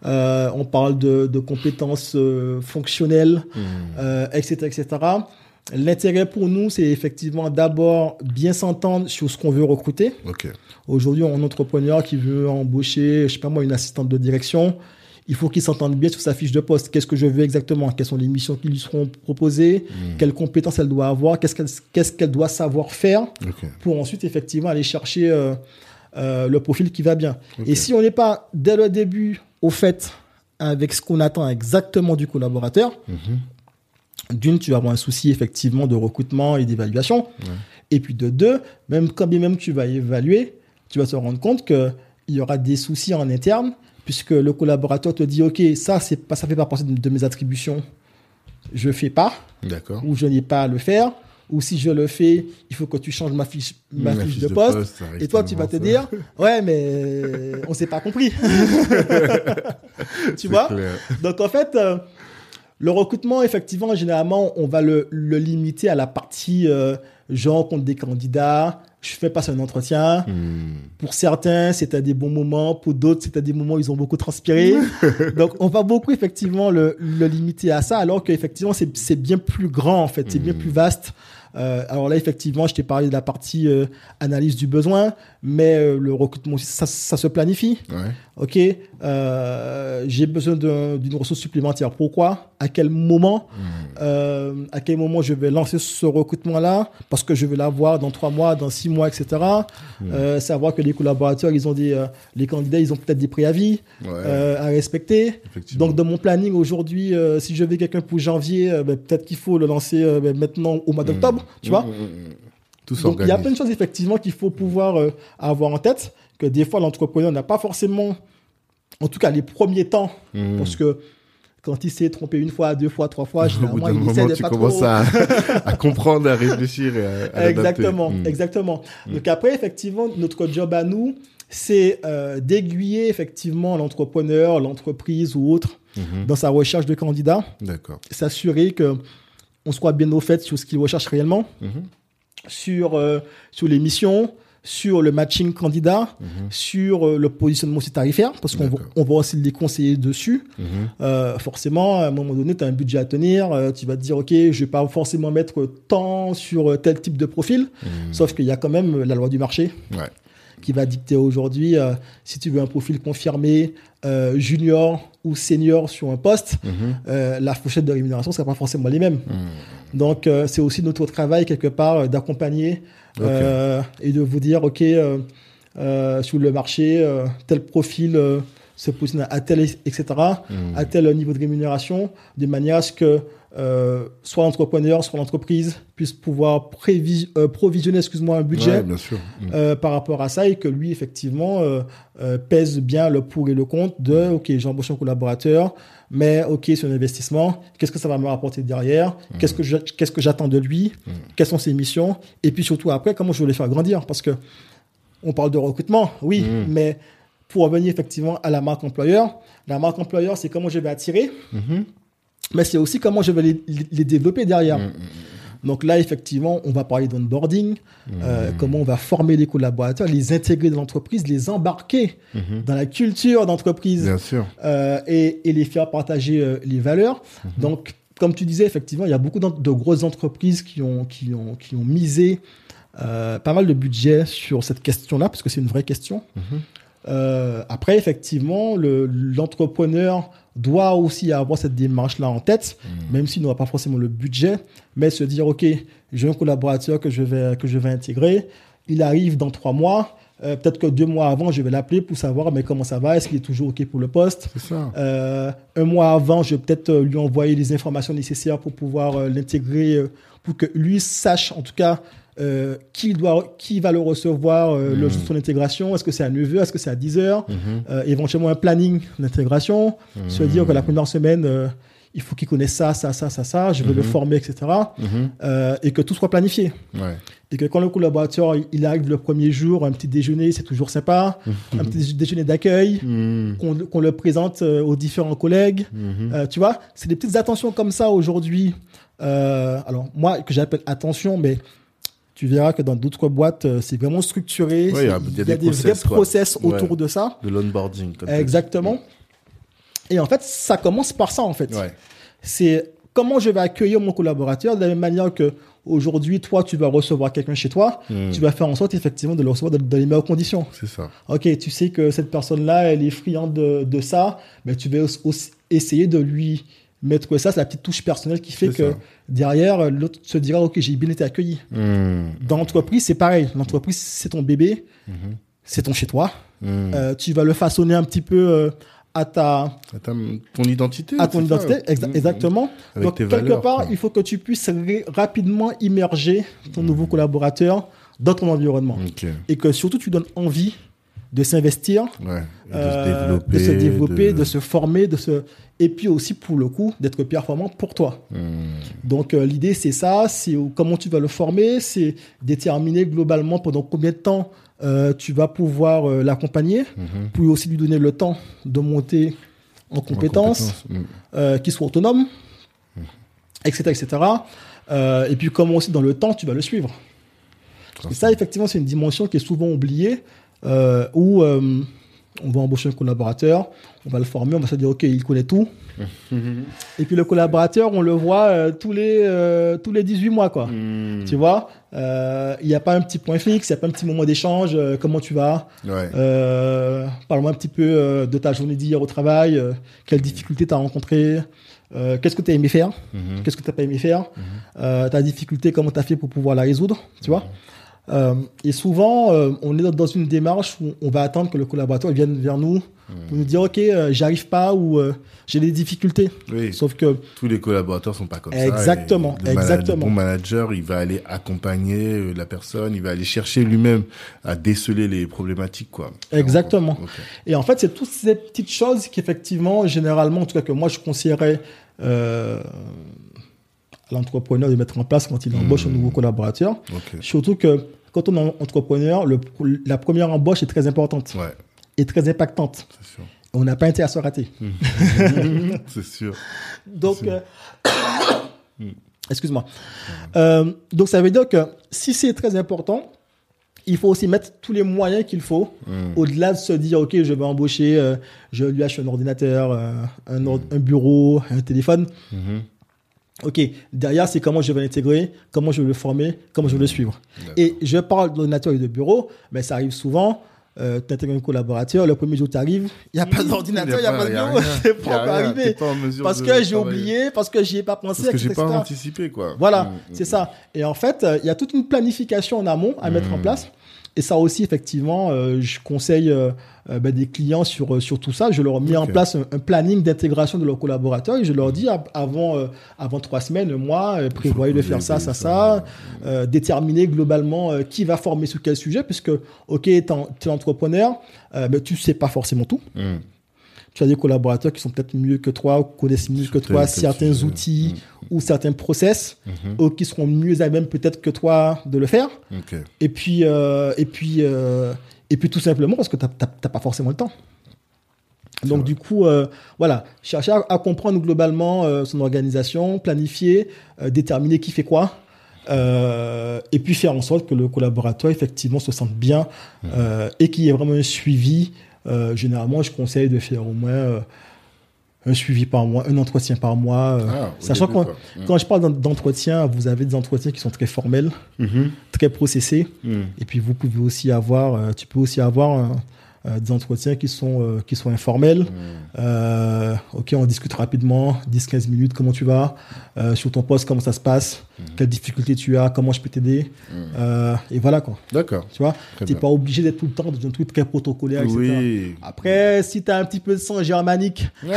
euh, on parle de, de compétences fonctionnelles, euh, etc., etc. L'intérêt pour nous, c'est effectivement d'abord bien s'entendre sur ce qu'on veut recruter. Aujourd'hui, un entrepreneur qui veut embaucher, je sais pas moi, une assistante de direction, il faut qu'il s'entende bien sur sa fiche de poste. Qu'est-ce que je veux exactement? Quelles sont les missions qui lui seront proposées? Mhm. Quelles compétences elle doit avoir? Qu'est-ce qu'elle doit savoir faire pour ensuite effectivement aller chercher euh, euh, le profil qui va bien. Et si on n'est pas dès le début au fait avec ce qu'on attend exactement du collaborateur, Mhm. D'une, tu vas avoir un souci effectivement de recrutement et d'évaluation. Et puis de deux, même quand bien même tu vas évaluer, tu vas te rendre compte qu'il y aura des soucis en interne, puisque le collaborateur te dit, OK, ça, c'est pas, ça fait pas partie de, de mes attributions, je fais pas, D'accord. ou je n'ai pas à le faire, ou si je le fais, il faut que tu changes ma fiche, ma fiche de poste. Et toi, tu vas te dire, *laughs* ouais, mais on s'est pas compris. *laughs* *laughs* tu vois clair. Donc en fait, euh, le recrutement, effectivement, généralement, on va le, le limiter à la partie euh, je rencontre des candidats, je fais passer un entretien. Mhm. Pour certains, c'est à des bons moments, pour d'autres, c'est à des moments où ils ont beaucoup transpiré. *laughs* Donc on va beaucoup effectivement le, le limiter à ça, alors qu'effectivement, c'est bien plus grand, en fait, c'est bien Mhm. plus vaste. Euh, alors là, effectivement, je t'ai parlé de la partie euh, analyse du besoin, mais euh, le recrutement aussi, ça, ça se planifie. Ouais. Ok, euh, j'ai besoin d'un- d'une ressource supplémentaire. Pourquoi? À quel moment? Euh, à quel moment je vais lancer ce recrutement-là, parce que je vais l'avoir dans trois mois, dans six mois, etc. Euh, savoir que les collaborateurs, ils ont des, les candidats, ils ont peut-être des préavis Ouais. à respecter. Donc, dans mon planning aujourd'hui, si je veux quelqu'un pour janvier, ben, peut-être qu'il faut le lancer ben, maintenant au mois d'octobre, tu vois. Tout Donc, il y a plein de choses effectivement qu'il faut pouvoir euh, avoir en tête, que des fois l'entrepreneur n'a pas forcément, en tout cas les premiers temps, Mm. parce que quand il s'est trompé une fois, deux fois, trois fois, *laughs* généralement, il moment, tu pas commences trop... à, *laughs* à comprendre, à réfléchir et à. Exactement, Mm. exactement. Donc après, effectivement, notre job à nous, c'est euh, d'aiguiller effectivement l'entrepreneur, l'entreprise ou autre Mhm. dans sa recherche de candidats, D'accord. s'assurer que on soit bien au fait sur ce qu'il recherche réellement, Mhm. Sur, euh, sur les missions, sur le matching candidat, Mhm. sur euh, le positionnement aussi tarifaire, parce qu'on va, on va aussi les conseiller dessus. Mhm. Euh, forcément, à un moment donné, tu as un budget à tenir, euh, tu vas te dire, OK, je vais pas forcément mettre tant sur tel type de profil, Mhm. sauf qu'il y a quand même la loi du marché Ouais. qui va dicter aujourd'hui, si tu veux un profil confirmé, junior ou senior sur un poste, la fourchette de rémunération ne sera pas forcément les mêmes. Donc, euh, c'est aussi notre travail, quelque part, euh, d'accompagner euh, et de vous dire, OK, sur le marché, tel profil se positionne à tel, etc., Mhm. à tel niveau de rémunération, de manière à ce que euh, soit l'entrepreneur, soit l'entreprise puisse pouvoir euh, provisionner excuse-moi, un budget Ouais, bien sûr. Mhm. euh, par rapport à ça et que lui, effectivement, pèse bien le pour et le contre de, OK, j'ai embauché un collaborateur, mais OK, c'est un investissement, qu'est-ce que ça va me rapporter derrière, qu'est-ce que je- qu'est-ce que j'attends de lui, quelles sont ses missions, et puis surtout après, comment je vais les faire grandir, parce que on parle de recrutement, oui, mais pour revenir effectivement à la marque employeur, la marque employeur, c'est comment je vais attirer, Mhm. Mais c'est aussi comment je vais les, développer derrière. Mhm. Donc là, effectivement, on va parler d'onboarding, euh, comment on va former les collaborateurs, les intégrer dans l'entreprise, les embarquer Mhm. dans la culture d'entreprise euh, et, et les faire partager euh, les valeurs. Mhm. Donc, comme tu disais, effectivement, il y a beaucoup de grosses entreprises qui ont, qui ont, qui ont misé euh, pas mal de budget sur cette question-là, parce que c'est une vraie question. Euh, après, effectivement, le- l'entrepreneur doit aussi avoir cette démarche-là en tête, même s'il n'aura pas forcément le budget, mais se dire, OK, j'ai un collaborateur que je vais, que je vais intégrer, il arrive dans trois mois, euh, peut-être que deux mois avant, je vais l'appeler pour savoir mais comment ça va, est-ce qu'il est toujours OK pour le poste? Ça. Euh, un mois avant, je vais peut-être lui envoyer les informations nécessaires pour pouvoir l'intégrer, pour que lui sache en tout cas euh, qui, doit, qui va le recevoir euh, le jour de son intégration? Est-ce que c'est à 9h, est-ce que c'est à 10h Mhm. Euh, Éventuellement un planning d'intégration, se dire que la première semaine, euh, il faut qu'il connaisse ça, ça, ça, ça, ça, je veux le former, etc. Et que tout soit planifié. Ouais. Et que quand le collaborateur il- arrive le premier jour, un petit déjeuner, c'est toujours sympa, un petit déjeuner d'accueil, qu'on le présente aux différents collègues. Tu vois, c'est des petites attentions comme ça aujourd'hui. Alors, moi, que j'appelle attention, mais tu verras que dans d'autres boîtes, euh, c'est vraiment structuré. Ouais, il y a- C'est- il y a des vrais process, quoi. process Ouais. autour de ça. De l'onboarding. Exactement. Et en fait, ça commence par ça, en fait. C'est comment je vais accueillir mon collaborateur de la même manière que aujourd'hui, toi, tu vas recevoir quelqu'un chez toi. Mhm. Tu vas faire en sorte, effectivement, de le recevoir dans, les meilleures conditions. C'est ça. Ok, tu sais que cette personne-là, elle est friande de, de ça, mais tu vas aussi- essayer de lui mettre ça, c'est la petite touche personnelle qui fait que ça. Derrière, l'autre se dira, ok, j'ai bien été accueilli. Mhm. Dans l'entreprise, c'est pareil. L'entreprise, c'est ton bébé, Mhm. c'est ton chez toi. Mhm. Euh, tu vas le façonner un petit peu euh, à ta, Attends, ton identité. à ton identité, exa- exactement. Avec Donc, tes quelque valeurs, part, quoi. il faut que tu puisses rapidement immerger ton nouveau collaborateur dans ton environnement. Et que surtout, tu donnes envie de s'investir Ouais. Et de euh, se développer. de se développer, de... se former, de se et puis aussi pour le coup d'être performant pour toi. Mhm. Donc euh, l'idée c'est ça, c'est comment tu vas le former, c'est déterminer globalement pendant combien de temps euh, tu vas pouvoir l'accompagner, Mhm. puis aussi lui donner le temps de monter en En compétences, compétence. Euh, qu'il soit autonome, etc., etc. Euh, et puis comment aussi dans le temps tu vas le suivre. Que ça effectivement c'est une dimension qui est souvent oubliée euh, où euh, on va embaucher un collaborateur, on va le former, on va se dire, OK, il connaît tout. *laughs* et puis le collaborateur, on le voit euh, tous, les, euh, tous les 18 mois, quoi. Hmm. Tu vois, il n'y a pas un petit point fixe, il n'y a pas un petit moment d'échange, comment tu vas? Ouais. Parle-moi un petit peu de ta journée d'hier au travail, quelles difficultés tu as rencontrées, qu'est-ce que tu as aimé faire, Mhm. qu'est-ce que tu n'as pas aimé faire, ta difficulté, comment tu as fait pour pouvoir la résoudre, tu vois? Euh, Et souvent, euh, on est dans- une démarche où on va attendre que le collaborateur vienne vers nous pour nous dire, OK, euh, j'arrive pas ou j'ai des difficultés. Oui. Sauf que Tous les collaborateurs sont pas comme ça. Exactement, Et le mana- exactement. Le bon manager, il va aller accompagner la personne, il va aller chercher lui-même à déceler les problématiques, quoi. Exactement. Et en fait, c'est toutes ces petites choses qu'effectivement, généralement, en tout cas que moi, je conseillerais euh, à l'entrepreneur de mettre en place quand il embauche un nouveau collaborateur. Surtout que quand on est entrepreneur, le, la première embauche est très importante Ouais, et très impactante. sûr. On n'a pas intérêt à se rater. *laughs* c'est sûr. Donc, euh, *coughs* excuse-moi. Euh, donc, ça veut dire que si c'est très important, il faut aussi mettre tous les moyens qu'il faut, Mm. au-delà de se dire, OK, je vais embaucher, euh, je lui achète un ordinateur, euh, un, or- un bureau, un téléphone. Mhm. OK, derrière, c'est comment je vais l'intégrer, comment je vais le former, comment je vais le suivre. Et je parle d'ordinateur et de bureau, mais ça arrive souvent. Euh, tu intègres un collaborateur, le premier jour tu arrives, il n'y a pas d'ordinateur, il n'y a, pas de bureau, *laughs* c'est pas encore arrivé. Parce que j'ai oublié, parce que j'y ai pas pensé, Parce que j'ai pas etc. anticipé, quoi. Voilà, Mm, c'est mm. ça. Et en fait, euh, il y a toute une planification en amont à mettre en place. Et ça aussi, effectivement, euh, je conseille euh, euh, ben, des clients sur, sur tout ça. Je leur mets en place un, un planning d'intégration de leurs collaborateurs et je leur dis ab- avant, euh, avant trois semaines, un mois, euh, prévoyez de faire ça, ça, ça. ça. déterminer globalement qui va former sur quel sujet, puisque, ok, tu es entrepreneur, mais tu sais pas forcément tout. Mm. Tu as des collaborateurs qui sont peut-être mieux que toi, ou connaissent mieux que toi certains sujet. outils Mm. ou certains process, Mhm. ou qui seront mieux à même peut-être que toi de le faire. Et puis, euh, et puis, euh, et puis tout simplement parce que tu n'as pas forcément le temps. Donc vrai. du coup, euh, voilà, chercher à, à comprendre globalement euh, son organisation, planifier, euh, déterminer qui fait quoi, euh, et puis faire en sorte que le collaborateur effectivement se sente bien euh, et qu'il y ait vraiment un suivi. Euh, généralement, je conseille de faire au moins euh, un suivi par mois, un entretien par mois. euh, Ah, sachant début, que quand je parle d'en- d'entretien, vous avez des entretiens qui sont très formels, Mhm. très processés. Mm. Et puis vous pouvez aussi avoir, tu peux aussi avoir euh, des entretiens qui sont, euh, qui sont informels. Euh, ok, on discute rapidement, 10-15 minutes, comment tu vas, sur ton poste, comment ça se passe, quelles difficultés tu as, comment je peux t'aider? Euh, et voilà quoi. D'accord. Tu vois, tu n'es pas obligé d'être tout le temps dans un truc très protocolaire, etc. Oui. Après, si tu as un petit peu de sang germanique *laughs*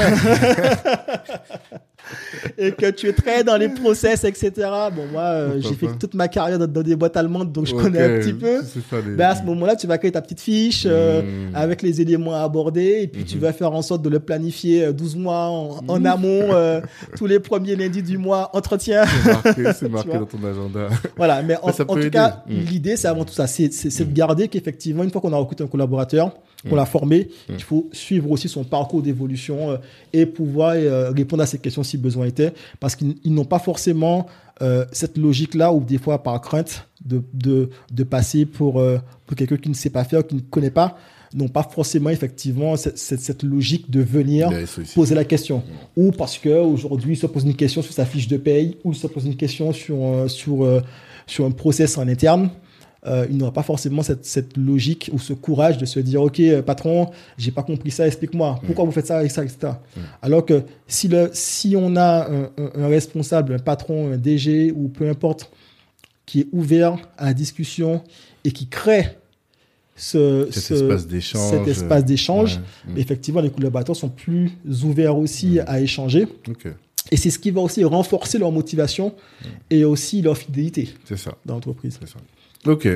*laughs* et que tu es très dans les process, etc. Bon, moi, euh, j'ai fait toute ma carrière dans, dans des boîtes allemandes, donc je connais un petit peu. ça, les- Ben, à ce moment-là, tu vas créer ta petite fiche euh, Mm. avec les éléments à aborder et puis tu vas faire en sorte de le planifier euh, 12 mois en, en amont, euh, *laughs* tous les premiers lundis du mois, entretien. C'est marqué, *laughs* c'est marqué vois. dans ton agenda. voilà, mais en, tout aider. cas, Mm. l'idée, c'est avant tout ça. C'est de garder qu'effectivement, une fois qu'on a recruté un collaborateur, qu'on l'a formé, il faut suivre aussi son parcours d'évolution euh, et pouvoir euh, répondre à ces questions si besoin était. Parce qu'ils ils n'ont pas forcément euh, cette logique-là, ou des fois par crainte de, de, de passer pour, euh, pour quelqu'un qui ne sait pas faire, qui ne connaît pas, n'ont pas forcément effectivement cette, cette, cette logique de venir poser la question. Ou parce qu'aujourd'hui, il se pose une question sur sa fiche de paye, ou il se pose une question sur, sur, sur un process en interne. Euh, il n'aura pas forcément cette, cette logique ou ce courage de se dire Ok, euh, patron, j'ai pas compris ça, explique-moi. Pourquoi vous faites ça, et ça, etc. Alors que si, le, si on a un, un- un responsable, un patron, un DG ou peu importe, qui est ouvert à la discussion et qui crée ce, Cet ce- espace d'échange. cet espace d'échange, Ouais. Mm. effectivement, les collaborateurs sont plus ouverts aussi à échanger. Et c'est ce qui va aussi renforcer leur motivation et aussi leur fidélité c'est ça. dans l'entreprise. C'est ça. Ok,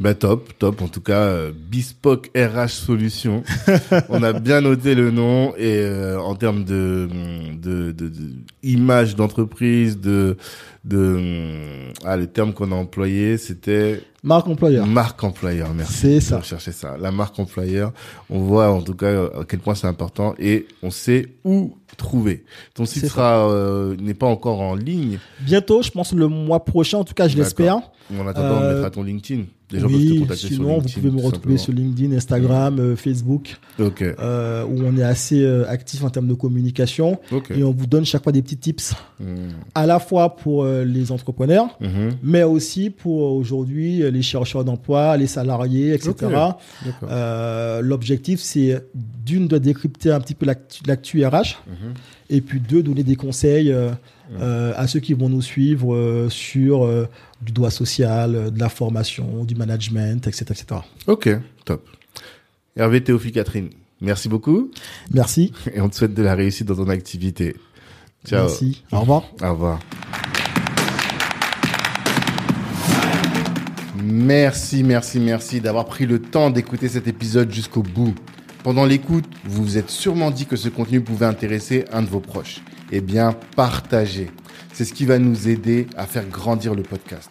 bah top, top. En tout cas, euh, Bespoke RH Solutions. *laughs* On a bien noté le nom et euh, en termes de, de, de, de image d'entreprise, de, de ah le terme qu'on a employé, c'était Marque employeur. marque employeur. Merci. C'est ça. Je cherchais ça. La marque employeur. On voit en tout cas à quel point c'est important et on sait où trouver. Ton site sera euh, n'est pas encore en ligne. Bientôt, je pense le mois prochain, en tout cas, je l'espère. En attendant, on Euh, mettra ton LinkedIn. Les gens peuvent te oui, sur sinon vous pouvez me retrouver sur. LinkedIn, Instagram, euh, Facebook, Ok, euh, où on est assez euh, actif en termes de communication et on vous donne chaque fois des petits tips, Hmm. à la fois pour les entrepreneurs, Mhm. mais aussi pour aujourd'hui les chercheurs d'emploi, les salariés, etc. L'objectif, c'est d'une de décrypter un petit peu l'actu RH, Mhm. et puis deux, donner des conseils à ceux qui vont nous suivre sur du droit social, euh, de la formation, du management, etc. etc. Ok, top. Hervé Théophile Catherine, merci beaucoup Merci. et on te souhaite de la réussite dans ton activité. Ciao. Merci. Au revoir. Au revoir. Merci, merci, merci d'avoir pris le temps d'écouter cet épisode jusqu'au bout. Pendant l'écoute, vous vous êtes sûrement dit que ce contenu pouvait intéresser un de vos proches. Eh bien, partagez. C'est ce qui va nous aider à faire grandir le podcast.